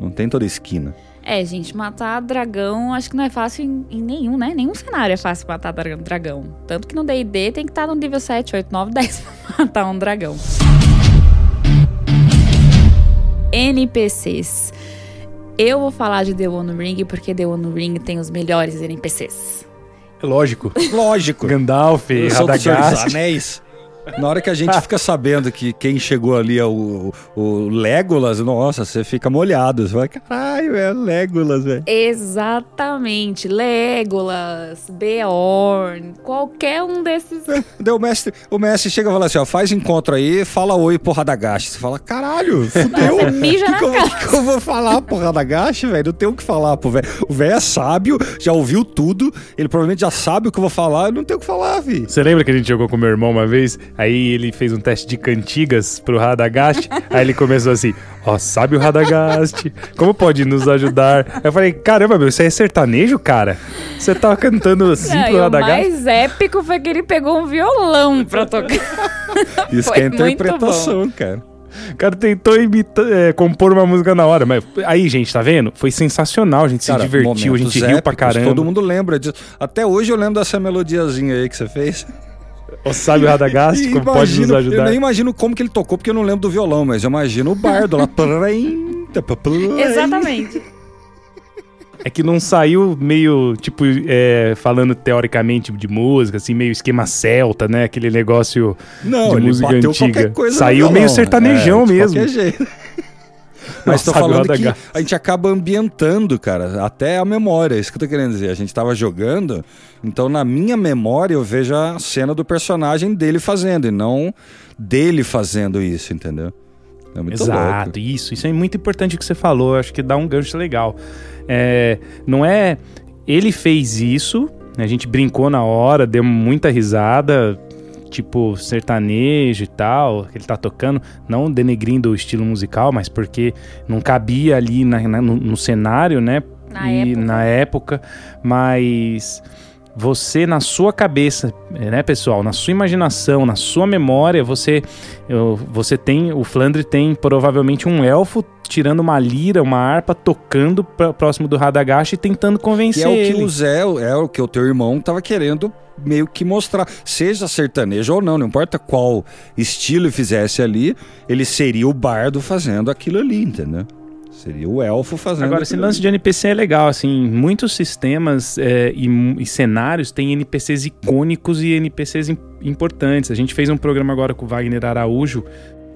Não tem toda esquina. É, gente, matar dragão acho que não é fácil em, em nenhum, né? Nenhum cenário é fácil matar dra- dragão. Tanto que no D&D tem que estar no nível 7, 8, 9, 10 pra matar um dragão. NPCs. Eu vou falar de The One Ring porque The One Ring tem os melhores NPCs. Lógico. Lógico. Gandalf, Radagast. Anéis. Na hora que a gente fica sabendo que quem chegou ali é o, o Legolas, nossa, você fica molhado. Você vai, caralho, é Legolas, velho. Exatamente. Legolas, Beorn, qualquer um desses. Daí o mestre, o mestre chega e fala assim: ó, faz encontro aí, fala oi, porra da gacha. Você fala, caralho, fudeu. Mija que que eu, que que eu vou falar, porra da gacha, velho? Não tem o que falar pro velho. O velho é sábio, já ouviu tudo, ele provavelmente já sabe o que eu vou falar, eu não tenho o que falar, vi. Você lembra que a gente jogou com meu irmão uma vez? Aí ele fez um teste de cantigas pro Radagast. aí ele começou assim: Ó, sabe o Radagast? Como pode nos ajudar? Aí eu falei: Caramba, meu, isso aí é sertanejo, cara? Você tava cantando assim Não, pro e o Radagast? mais épico foi que ele pegou um violão pra tocar. Isso Foi que é interpretação, cara. O cara tentou imitar, é, compor uma música na hora. Mas aí, gente, tá vendo? Foi sensacional. A gente Cara, se divertiu, a gente momentos riu pra épicos, caramba. Todo mundo lembra disso. Até hoje eu lembro dessa melodiazinha aí que você fez. O Radagast? E Como pode nos imagino- Eu ajudar? nem imagino como que ele tocou, porque eu não lembro do violão, mas eu imagino o bardo lá. Exatamente. É que não saiu meio, tipo, é, falando teoricamente de música, assim, meio esquema celta, né? Aquele negócio Não, de ele música bateu antiga. qualquer coisa no Saiu violão, meio sertanejão é, de mesmo. Mas tô falando que Radagast. a gente acaba ambientando, cara, até a memória, é isso que eu tô querendo dizer. A gente tava jogando, então na minha memória eu vejo a cena do personagem dele fazendo, e não dele fazendo isso, entendeu? É muito Exato, louco. isso. Isso é muito importante que você falou. Acho que dá um gancho legal. É, não é. Ele fez isso, a gente brincou na hora, deu muita risada, tipo sertanejo e tal, que ele tá tocando, não denegrindo o estilo musical, mas porque não cabia ali na- na- no, no cenário, né? Na e época. na época, mas você na sua cabeça, né, pessoal, na sua imaginação, na sua memória, você você tem o Flandre tem provavelmente um elfo tirando uma lira, uma harpa, tocando pra- próximo do Radagast e tentando convencer é o que ele. o Zé, é o que o teu irmão tava querendo meio que mostrar. Seja sertanejo ou não, não importa qual estilo fizesse ali, ele seria o bardo fazendo aquilo ali, entendeu? Seria o elfo fazendo Agora, esse lance de NPC é legal, assim, muitos sistemas é, e, e cenários têm NPCs icônicos e NPCs im- importantes. A gente fez um programa agora com o Wagner Araújo,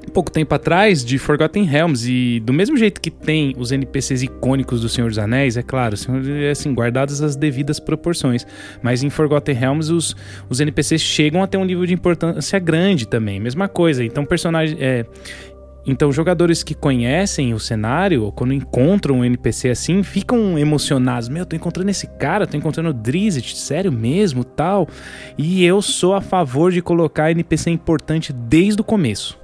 um pouco tempo atrás, de Forgotten Realms, e do mesmo jeito que tem os NPCs icônicos do Senhor dos Anéis, é claro, é assim, guardadas as devidas proporções, mas em Forgotten Realms os, os NPCs chegam a ter um nível de importância grande também, mesma coisa, então personagem... É, então, jogadores que conhecem o cenário, ou quando encontram um NPC assim, ficam emocionados. Meu, tô encontrando esse cara, tô encontrando o Drizzt, sério mesmo, tal. E eu sou a favor de colocar NPC importante desde o começo.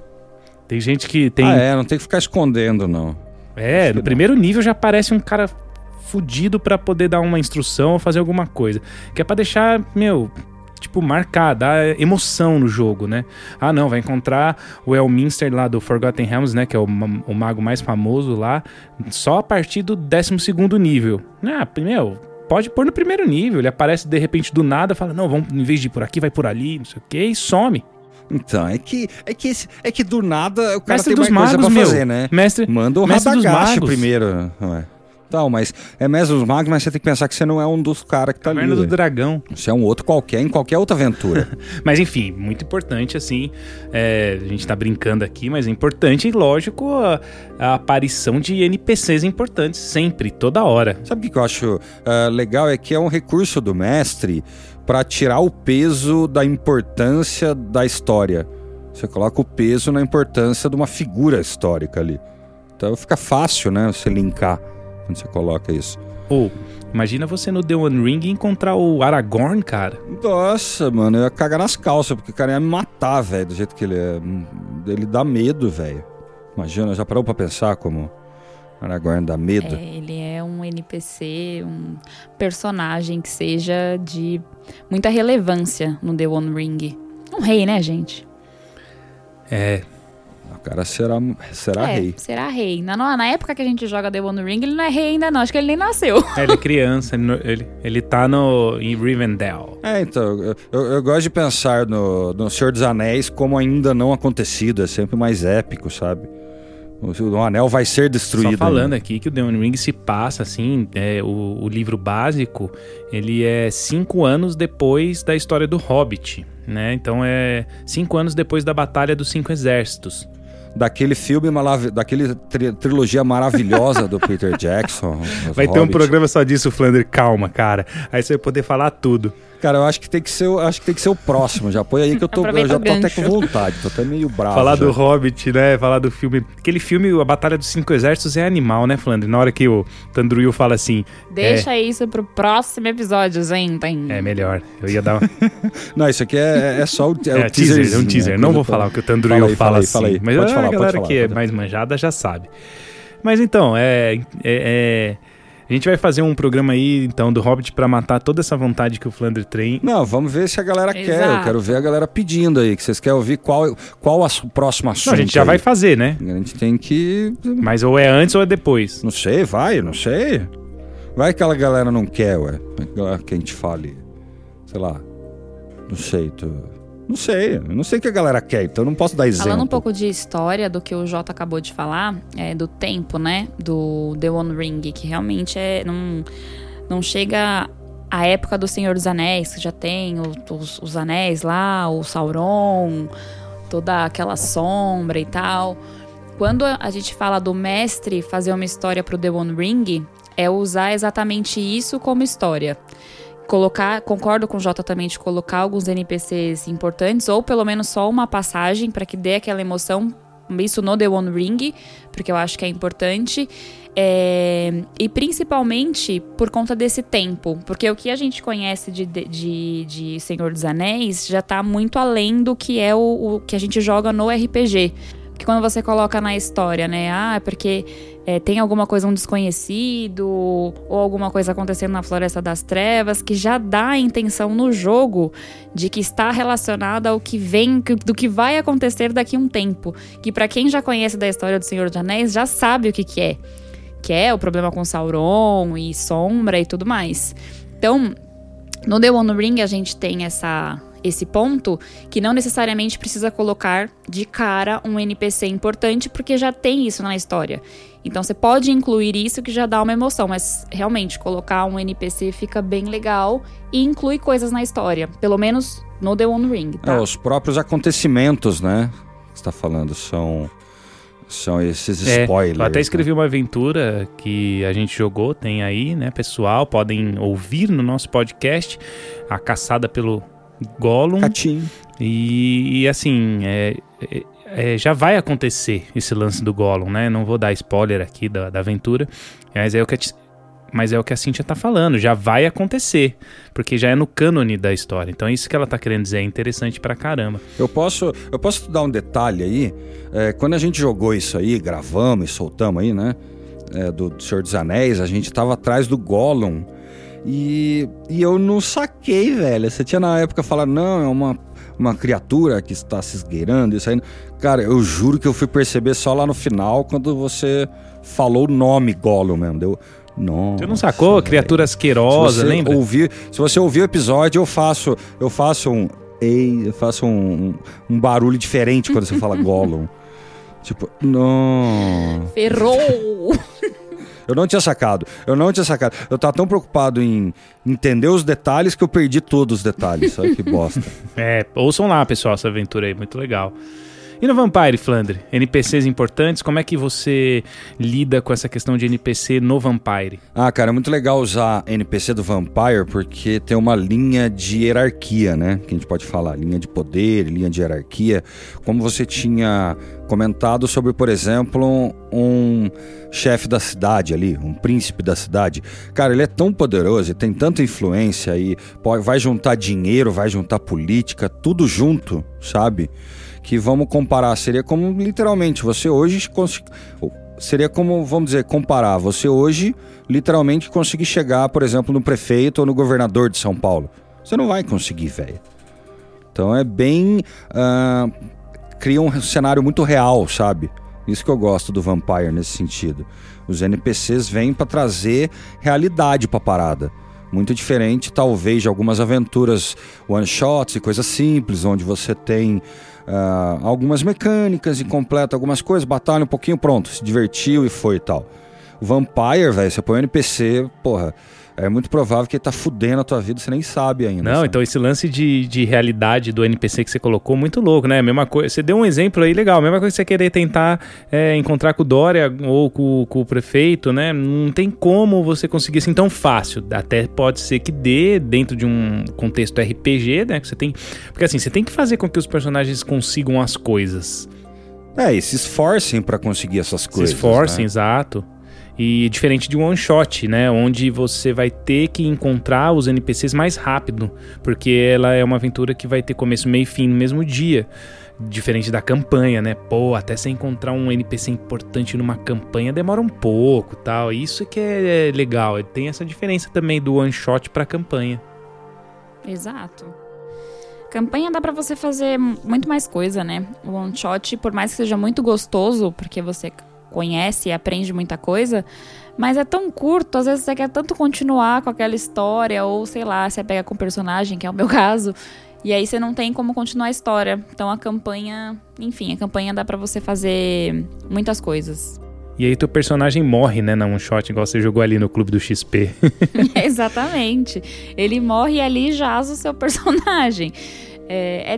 Tem gente que tem. Ah, é, não tem que ficar escondendo, não. É, Acho no primeiro nível já aparece um cara fudido pra poder dar uma instrução ou fazer alguma coisa. Que é pra deixar, meu, tipo, marcar, dar emoção no jogo, né? Ah, não, vai encontrar o Elminster lá do Forgotten Realms, né? Que é o, o mago mais famoso lá, só a partir do 12 nível. Ah, meu, pode pôr no primeiro nível. Ele aparece de repente do nada, fala, não, vamos, em vez de ir por aqui, vai por ali, não sei o quê, e some. Então, é que, é que, esse- é que do nada o cara Mestre tem dos mais coisa magos, pra meu. fazer, né? Mestre, Manda o Mestre dos magos. primeiro. Ué. Então, mas é mestre dos magos, mas você tem que pensar que você não é um dos caras que tá ali. Caverna do. Dragão. Você é um outro qualquer, em qualquer outra aventura. Mas enfim, muito importante, assim. é, a gente tá brincando aqui, mas é importante, e lógico, a, a aparição de NPCs importantes, sempre, toda hora. Sabe o que eu acho ah, legal? É que é um recurso do mestre para tirar o peso da importância da história. Você coloca o peso na importância de uma figura histórica ali. Então fica fácil, né? Você linkar quando você coloca isso. Ou, imagina você no The One Ring encontrar o Aragorn, cara. Nossa, mano, eu ia cagar nas calças, porque o cara ia me matar, velho, do jeito que ele é. Ele dá medo, velho. Imagina, já parou pra pensar como Aragorn dá medo? É, ele é um NPC, um personagem que seja de muita relevância no The One Ring. Um rei, né, gente? É, cara será, será é, rei. será rei. Na, na época que a gente joga The One Ring, ele não é rei ainda não. Acho que ele nem nasceu. é, ele é criança, ele, no- ele, ele tá no, em Rivendell. É, então, eu, eu- eu gosto de pensar no, no Senhor dos Anéis como ainda não acontecido, é sempre mais épico, sabe? O, o anel vai ser destruído. Só falando aqui que o The One Ring se passa, assim, é, o, o livro básico, ele é cinco anos depois da história do Hobbit, né? Então é cinco anos depois da Batalha dos Cinco Exércitos. Daquele filme, daquele tri- trilogia maravilhosa do Peter Jackson. Vai ter um Hobbit. programa só disso, Flander, calma, cara. Aí você vai poder falar tudo. Cara, eu acho que tem que ser, o- acho que tem que ser o próximo. Já põe aí que eu, tô, eu já tô até com vontade, tô até meio bravo. falar já. do Hobbit, né? Falar do filme. Aquele filme, A Batalha dos Cinco Exércitos, é animal, né, Flander? Na hora que o Tandruil fala assim. Deixa isso pro próximo episódio, gente. É, é melhor. Eu ia dar. Não, isso aqui é, é só o, é É, o teaser, é um teaserzinho, teaser. né? Não vou pra- falar o que o Tandruil Fala aí, fala, fala aí, assim. fala aí. Mas Pode a falar, pode galera falar, que é pode. mais manjada já sabe. Mas então, é, é- é- A gente vai fazer um programa aí, então, do Hobbit pra matar toda essa vontade que o Flander tem. Não, vamos ver se a galera quer. Eu Exato. quero ver a galera pedindo aí, que vocês querem ouvir qual, qual o próximo assunto. Não, a gente já aí. vai fazer, né? A gente tem que. Mas ou é antes ou é depois. Não sei, vai, não sei. Vai que aquela galera não quer, ué. A que a gente fale. Sei lá. Não sei, tu. Não sei, eu não sei o que a galera quer, então eu não posso dar exemplo. Falando um pouco de história do que o Jota acabou de falar, é, do tempo, né? Do The One Ring, que realmente é. Não, não chega à época do Senhor dos Anéis, que já tem os, os anéis lá, o Sauron, toda aquela sombra e tal. Quando a a gente fala do mestre fazer uma história pro The One Ring, é usar exatamente isso como história colocar, concordo com o Jota também de colocar alguns NPCs importantes, ou pelo menos só uma passagem para que dê aquela emoção. Isso no The One Ring, porque eu acho que é importante. É, e principalmente por conta desse tempo. Porque o que a gente conhece de, de, de Senhor dos Anéis já tá muito além do que é o, o que a gente joga no RPG. Porque quando você coloca na história, né? Ah, é porque é, tem alguma coisa, um desconhecido, ou alguma coisa acontecendo na Floresta das Trevas, que já dá a intenção no jogo de que está relacionada ao que vem, que- do que vai acontecer daqui a um tempo. Que pra quem já conhece da história do Senhor dos Anéis, já sabe o que, que é. Que é o problema com Sauron e Sombra e tudo mais. Então, no The One Ring a gente tem essa, esse ponto que não necessariamente precisa colocar de cara um NPC importante, porque já tem isso na história. Então você pode incluir isso que já dá uma emoção, mas realmente colocar um NPC fica bem legal e inclui coisas na história, pelo menos no The One Ring, É, tá? os próprios acontecimentos, né? Que você tá falando, são. São esses É, spoilers. eu até né? escrevi uma aventura que a gente jogou, tem aí, né, pessoal? Podem ouvir no nosso podcast a caçada pelo Gollum. Catinho. E, e, assim, é, é- é, já vai acontecer esse lance do Gollum, né? Não vou dar spoiler aqui da, da aventura, mas é o que a, mas é o que a Cintia tá falando, já vai acontecer, porque já é no cânone da história. Então isso que ela tá querendo dizer é interessante pra caramba. Eu posso, eu posso dar um detalhe aí. É, quando a gente jogou isso aí, gravamos e soltamos aí, né? é, do Senhor dos Anéis, a gente tava atrás do Gollum. E, e eu não saquei, velho. Você tinha na época falado, não, é uma, uma criatura que está se esgueirando, isso aí. Cara, eu juro que eu fui perceber só lá no final, quando você falou o nome Gollum mesmo. Deu. Nossa, Você não sacou? velho. Criatura Se asquerosa, você lembra? Ouvir, se você ouvir o episódio, eu faço, eu faço um ei, eu faço um, um barulho diferente quando você fala Gollum. Tipo, não. Ferrou! Eu não tinha sacado. Eu não tinha sacado. Eu tava tão preocupado em entender os detalhes que eu perdi todos os detalhes. Olha que bosta. É, ouçam lá, pessoal, essa aventura aí, muito legal. E no Vampire, Flandre? NPCs importantes, como é que você lida com essa questão de NPC no Vampire? Ah, cara, é muito legal usar NPC do Vampire porque tem uma linha de hierarquia, né? Que a gente pode falar, linha de poder, linha de hierarquia. Como você tinha comentado sobre, por exemplo, um, chefe da cidade ali, um príncipe da cidade. Cara, ele é tão poderoso e tem tanta influência pode, vai juntar dinheiro, vai juntar política, tudo junto, sabe? Que vamos comparar, seria como literalmente você hoje seria como, vamos dizer, comparar você hoje literalmente conseguir chegar, por exemplo, no prefeito ou no governador de São Paulo. Você não vai conseguir, velho. Então é bem. ah, cria um cenário muito real, sabe? Isso que eu gosto do Vampire nesse sentido. Os NPCs vêm pra trazer realidade pra parada. Muito diferente, talvez, de algumas aventuras one-shots e coisas simples, onde você tem ah, algumas mecânicas e completa algumas coisas, batalha um pouquinho, pronto, se divertiu e foi e tal. Vampire, velho, você põe o NPC, porra, é muito provável que ele tá fudendo a tua vida, você nem sabe ainda. Não, sabe? então esse lance de, de realidade do NPC que você colocou, muito louco, né? Mesma coisa. Você deu um exemplo aí legal. Mesma coisa que você querer tentar é, encontrar com o Dória ou com, com o prefeito, né? Não tem como você conseguir assim tão fácil. Até pode ser que dê dentro de um contexto RPG, né? Que você tem. Porque assim, você tem que fazer com que os personagens consigam as coisas. É, e se esforcem pra conseguir essas coisas. se esforcem, né? exato. E diferente de um one shot, né? Onde você vai ter que encontrar os NPCs mais rápido, porque ela é uma aventura que vai ter começo, meio e fim no mesmo dia. Diferente da campanha, né? Pô, até você encontrar um NPC importante numa campanha demora um pouco tal. Isso que é legal. Tem essa diferença também do one shot pra campanha. Exato. Campanha dá pra você fazer muito mais coisa, né? O one shot, por mais que seja muito gostoso, porque você conhece e aprende muita coisa, mas é tão curto, às vezes você quer tanto continuar com aquela história, ou sei lá, você pega com o personagem, que é o meu caso, e aí você não tem como continuar a história. Então a campanha, enfim, a campanha dá pra você fazer muitas coisas. E aí teu personagem morre, né, na one shot, igual você jogou ali no clube do XP. Exatamente. Ele morre e ali jaz o seu personagem. É, é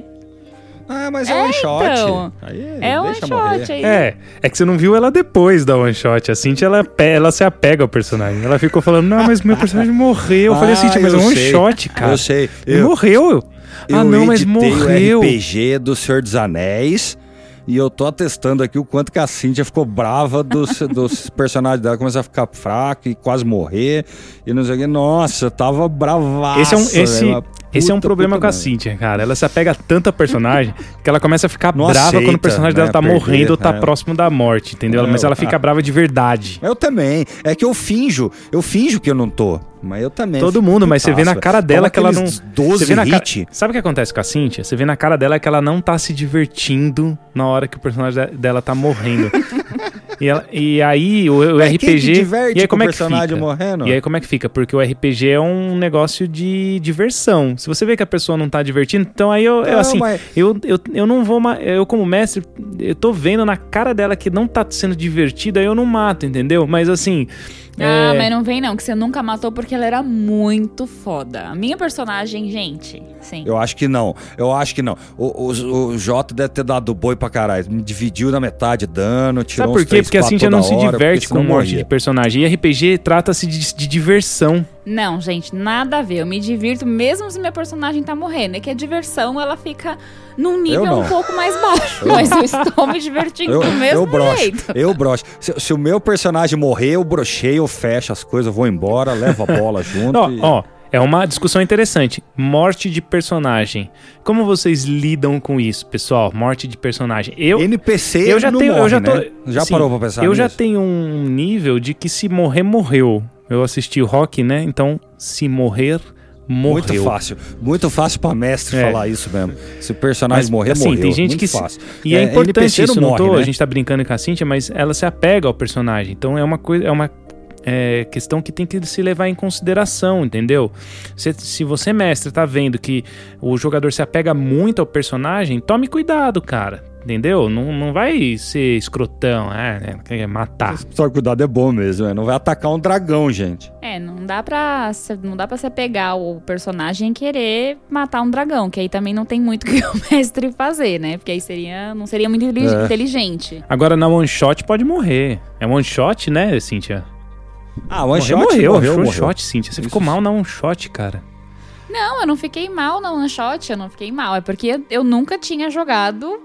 Ah, mas é, É, one shot. então. Aí, É um deixa shot aí. É, é que você não viu ela depois da one shot. A Cintia, ela, ela se apega ao personagem. Ela ficou falando, não, mas meu personagem morreu. Eu falei, Ah, Cintia, mas é um one sei. shot, cara. Eu sei. Ele Eu, morreu. eu ah, não, mas morreu. o RPG do Senhor dos Anéis e eu tô atestando aqui o quanto que a Cíntia ficou brava dos, dos personagens dela. Começou a ficar fraca e quase morrer. E não sei o que. Nossa, eu tava bravaço. Esse é um, esse, velho, esse é um problema com a. Cintia, cara. Ela se apega tanto a personagem que ela começa a ficar Não brava aceita, quando o personagem dela né, tá perder, morrendo ou tá é. próximo da morte, entendeu? É, mas ela fica brava de verdade. Eu também. É que eu finjo. Eu finjo que eu não tô. Mas eu também. Todo mundo, mas você vê na cara dela que ela não. aqueles Você 12 vê na cara... hit. Sabe o que acontece com a Cintia? Você vê na cara dela que ela não tá se divertindo na hora que o personagem de- dela tá morrendo. e, ela- e aí o, o RPG. que diverte e aí com como o é que personagem fica? morrendo? E aí como é que fica? Porque o RPG é um negócio de diversão. Se você vê que a pessoa não tá divertindo, então aí eu, eu Não, assim, mas- eu, eu, eu não vou. ma- Eu, como mestre, eu tô vendo na cara dela que não tá sendo divertida, aí eu não mato, entendeu? Mas assim. Ah, é, mas não vem não, que você nunca matou porque ela era muito foda. A minha personagem, gente, sim. Eu acho que não. Eu acho que não. O, o, o Jota deve ter dado boi pra caralho. Me dividiu na metade dano, tirou Sabe por uns quê? três, Porque a quatro Cintia não se hora, diverte com morte de personagem. E RPG trata-se de, de diversão. Não, gente, nada a ver. Eu me divirto mesmo se meu personagem tá morrendo. É que a diversão, ela fica num nível não. um pouco mais baixo. Eu mas eu estou me divertindo Eu, do mesmo eu broxo, jeito. eu broxo. Se, se o meu personagem morrer, eu brochei, eu fecho as coisas, eu vou embora, levo a bola junto. Ó, e- ó, é uma discussão interessante. Morte de personagem. Como vocês lidam com isso, pessoal? Morte de personagem. Eu, NPC eu já não tenho, morre, eu já tô, né? Já sim, parou pra pensar Eu já nisso? tenho um nível de que se morrer, morreu. Eu assisti o rock, né? Então, se morrer, morreu. Muito fácil. Muito fácil pra mestre É. falar isso mesmo. Se o personagem Mas, morrer, assim, morreu. tem gente Muito que fácil. E é, É, importante isso, não não tô, morre, né? a gente tá brincando com a Cintia, mas ela se apega ao personagem. Então é uma coisa, é uma é, questão que tem que se levar em consideração, entendeu? Se, se você, mestre, tá vendo que o jogador se apega muito ao personagem, tome cuidado, cara. Entendeu? Não, não vai ser escrotão, é, né? quer matar. Só cuidado é bom mesmo, né? Não vai atacar um dragão, gente. É, não dá pra. Não dá pra você pegar o personagem e querer matar um dragão, que aí também não tem muito o que o mestre fazer, né? Porque aí seria. Não seria muito É. inteligente. Agora, na one shot pode morrer. É one shot, né, Cíntia? Ah, one morreu, shot, morreu, morreu, one morreu. shot, Cíntia. Você Isso. ficou mal na one shot, cara. Não, eu não fiquei mal na one shot, eu não fiquei mal. É porque eu nunca tinha jogado.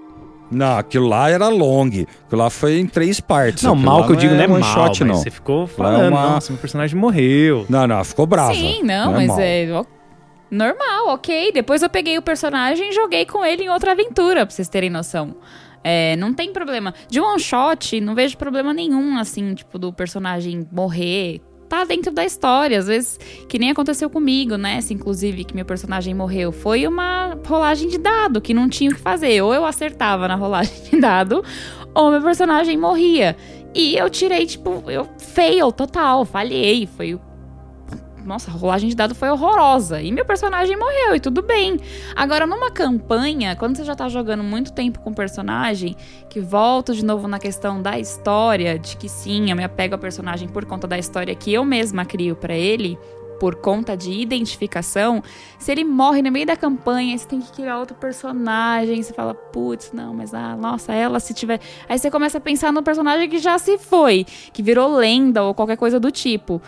Não, aquilo lá era long. Aquilo lá foi em três partes. Não, Aquilo mal que eu digo não é one mal, shot, mas não. você ficou falando, uma- nossa, meu personagem morreu. Não, não, ficou brava. Sim, não, é mas mal. é. ó, Normal, ok. Depois eu peguei o personagem e joguei com ele em outra aventura, pra vocês terem noção. É, não tem problema. De one shot, não vejo problema nenhum, assim, tipo, do personagem morrer. Tá dentro da história, às vezes, que nem aconteceu comigo, né? Se, inclusive, que meu personagem morreu. Foi uma rolagem de dado, que não tinha o que fazer. Ou eu acertava na rolagem de dado, ou meu personagem morria. E eu tirei, tipo, eu fail total, falhei. Foi nossa, a rolagem de dado foi horrorosa. E meu personagem morreu, e tudo bem. Agora, numa campanha, quando você já tá jogando muito tempo com o personagem, que volta de novo na questão da história, de que sim, eu me apego ao personagem por conta da história que eu mesma crio para ele, por conta de identificação, se ele morre no meio da campanha, você tem que criar outro personagem, você fala, putz, não, mas ah, nossa, ela se tiver. Aí você começa a pensar no personagem que já se foi, que virou lenda ou qualquer coisa do tipo.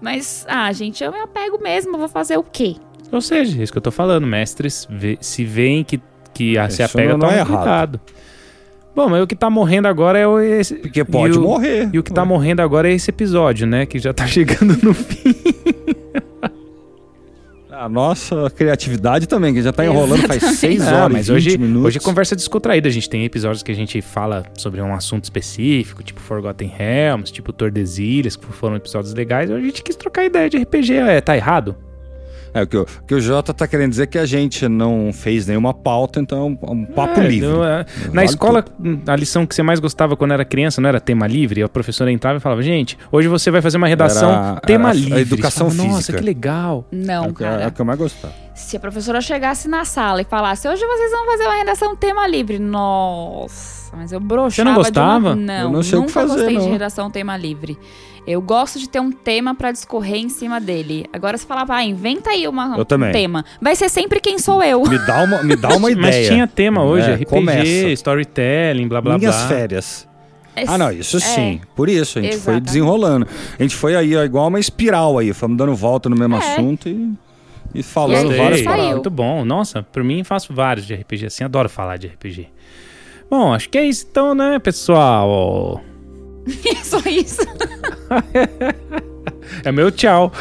Mas, ah, gente, eu me apego mesmo, vou fazer o quê? Ou seja, é isso que eu tô falando, mestres vê- se veem que, que a, se apega, não é toma errado. cuidado. Bom, mas o que tá morrendo agora é o esse. Porque pode e o- morrer. E o que tá morrendo agora é esse episódio, né? Que já tá chegando no fim. A nossa criatividade também, que já tá enrolando faz Exatamente. 6 Ah, horas, mas 20 hoje, minutos. hoje é conversa descontraída. A gente tem episódios que a gente fala sobre um assunto específico, tipo Forgotten Realms, tipo Tordesilhas, que foram episódios legais. Hoje a gente quis trocar ideia de RPG. É, tá errado? É, o que, o, que o Jota tá querendo dizer é que a gente não fez nenhuma pauta, então é um, papo É, livre. não, é. Na Vale escola, a lição que você mais gostava quando era criança não era tema livre? A professora entrava e falava, gente, hoje você vai fazer uma redação Era- tema era a livre. educação Você fala, Nossa, física. que legal. Não, é, é cara. o que eu mais gostava. Se a professora chegasse na sala e falasse, hoje vocês vão fazer uma redação tema livre. Nossa, mas eu broxava não gostava? De uma... Não, Eu não sei o que nunca fazer, gostei de não. redação tema livre. Eu gosto de ter um tema pra discorrer em cima dele. Agora se falar, ah, inventa aí uma, Eu um também. tema. Vai ser sempre quem sou eu. Me dá uma, me dá uma ideia. Mas tinha tema hoje, É, RPG, começa. storytelling, blá blá Minhas blá. férias. Ah, não, isso É. sim. Por isso, a gente foi Exatamente. desenrolando. A gente foi aí, ó, igual uma espiral aí. Fomos dando volta no mesmo É. assunto e, e E falando Gostei, várias paradas. Muito bom. Nossa, por mim faço vários de RPG assim, adoro falar de RPG. Bom, acho que é isso então, né, pessoal? Só isso. É meu tchau.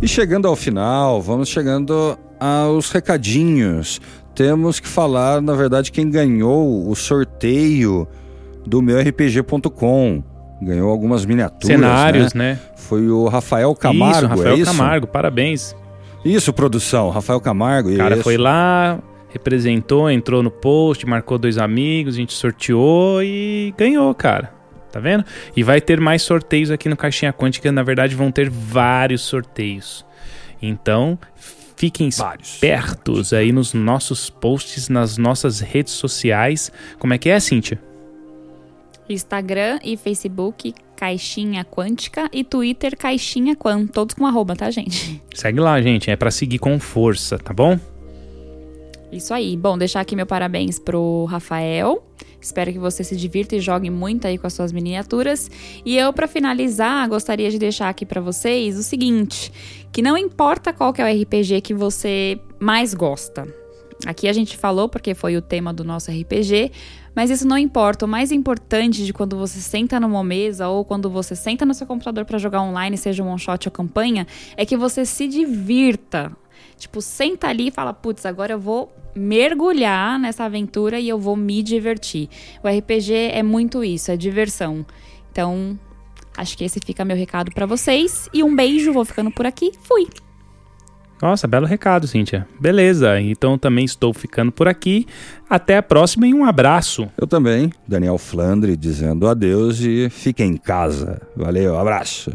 E chegando ao final, vamos chegando aos recadinhos. Temos que falar, na verdade, quem ganhou o sorteio do meu RPG.com. Ganhou algumas miniaturas. Cenários, né? né? Foi o Rafael Camargo. isso, Rafael é isso? Camargo, parabéns. Isso, produção. Rafael Camargo. O cara isso. foi lá, representou, entrou no post, marcou dois amigos, a gente sorteou e ganhou, cara. Tá vendo? E vai ter mais sorteios aqui no Caixinha Quântica. Na verdade, vão ter vários sorteios. Então, fiquem Vários. espertos aí nos nossos posts, nas nossas redes sociais. Como é que é, Cíntia? Instagram e Facebook, Caixinha Quântica. E Twitter, Caixinha Quan. Todos com arroba, tá, gente? Segue lá, gente. É pra seguir com força, tá bom? Isso aí. Bom, deixar aqui meu parabéns pro Rafael. Espero que você se divirta e jogue muito aí com as suas miniaturas. E eu, pra finalizar, gostaria de deixar aqui pra vocês o seguinte: que não importa qual que é o RPG que você mais gosta. Aqui a gente falou porque foi o tema do nosso RPG, mas isso não importa. O mais importante de quando você senta numa mesa ou quando você senta no seu computador pra jogar online, seja um one shot ou campanha, é que você se divirta. Tipo, senta ali e fala, putz, agora eu vou mergulhar nessa aventura e eu vou me divertir. O RPG é muito isso, é diversão. Então, acho que esse fica meu recado pra vocês. E um beijo, vou ficando por aqui. Fui! Nossa, belo recado, Cíntia. Beleza, então também estou ficando por aqui. Até a próxima e um abraço. Eu também, Daniel Flandre, dizendo adeus e fique em casa. Valeu, abraço.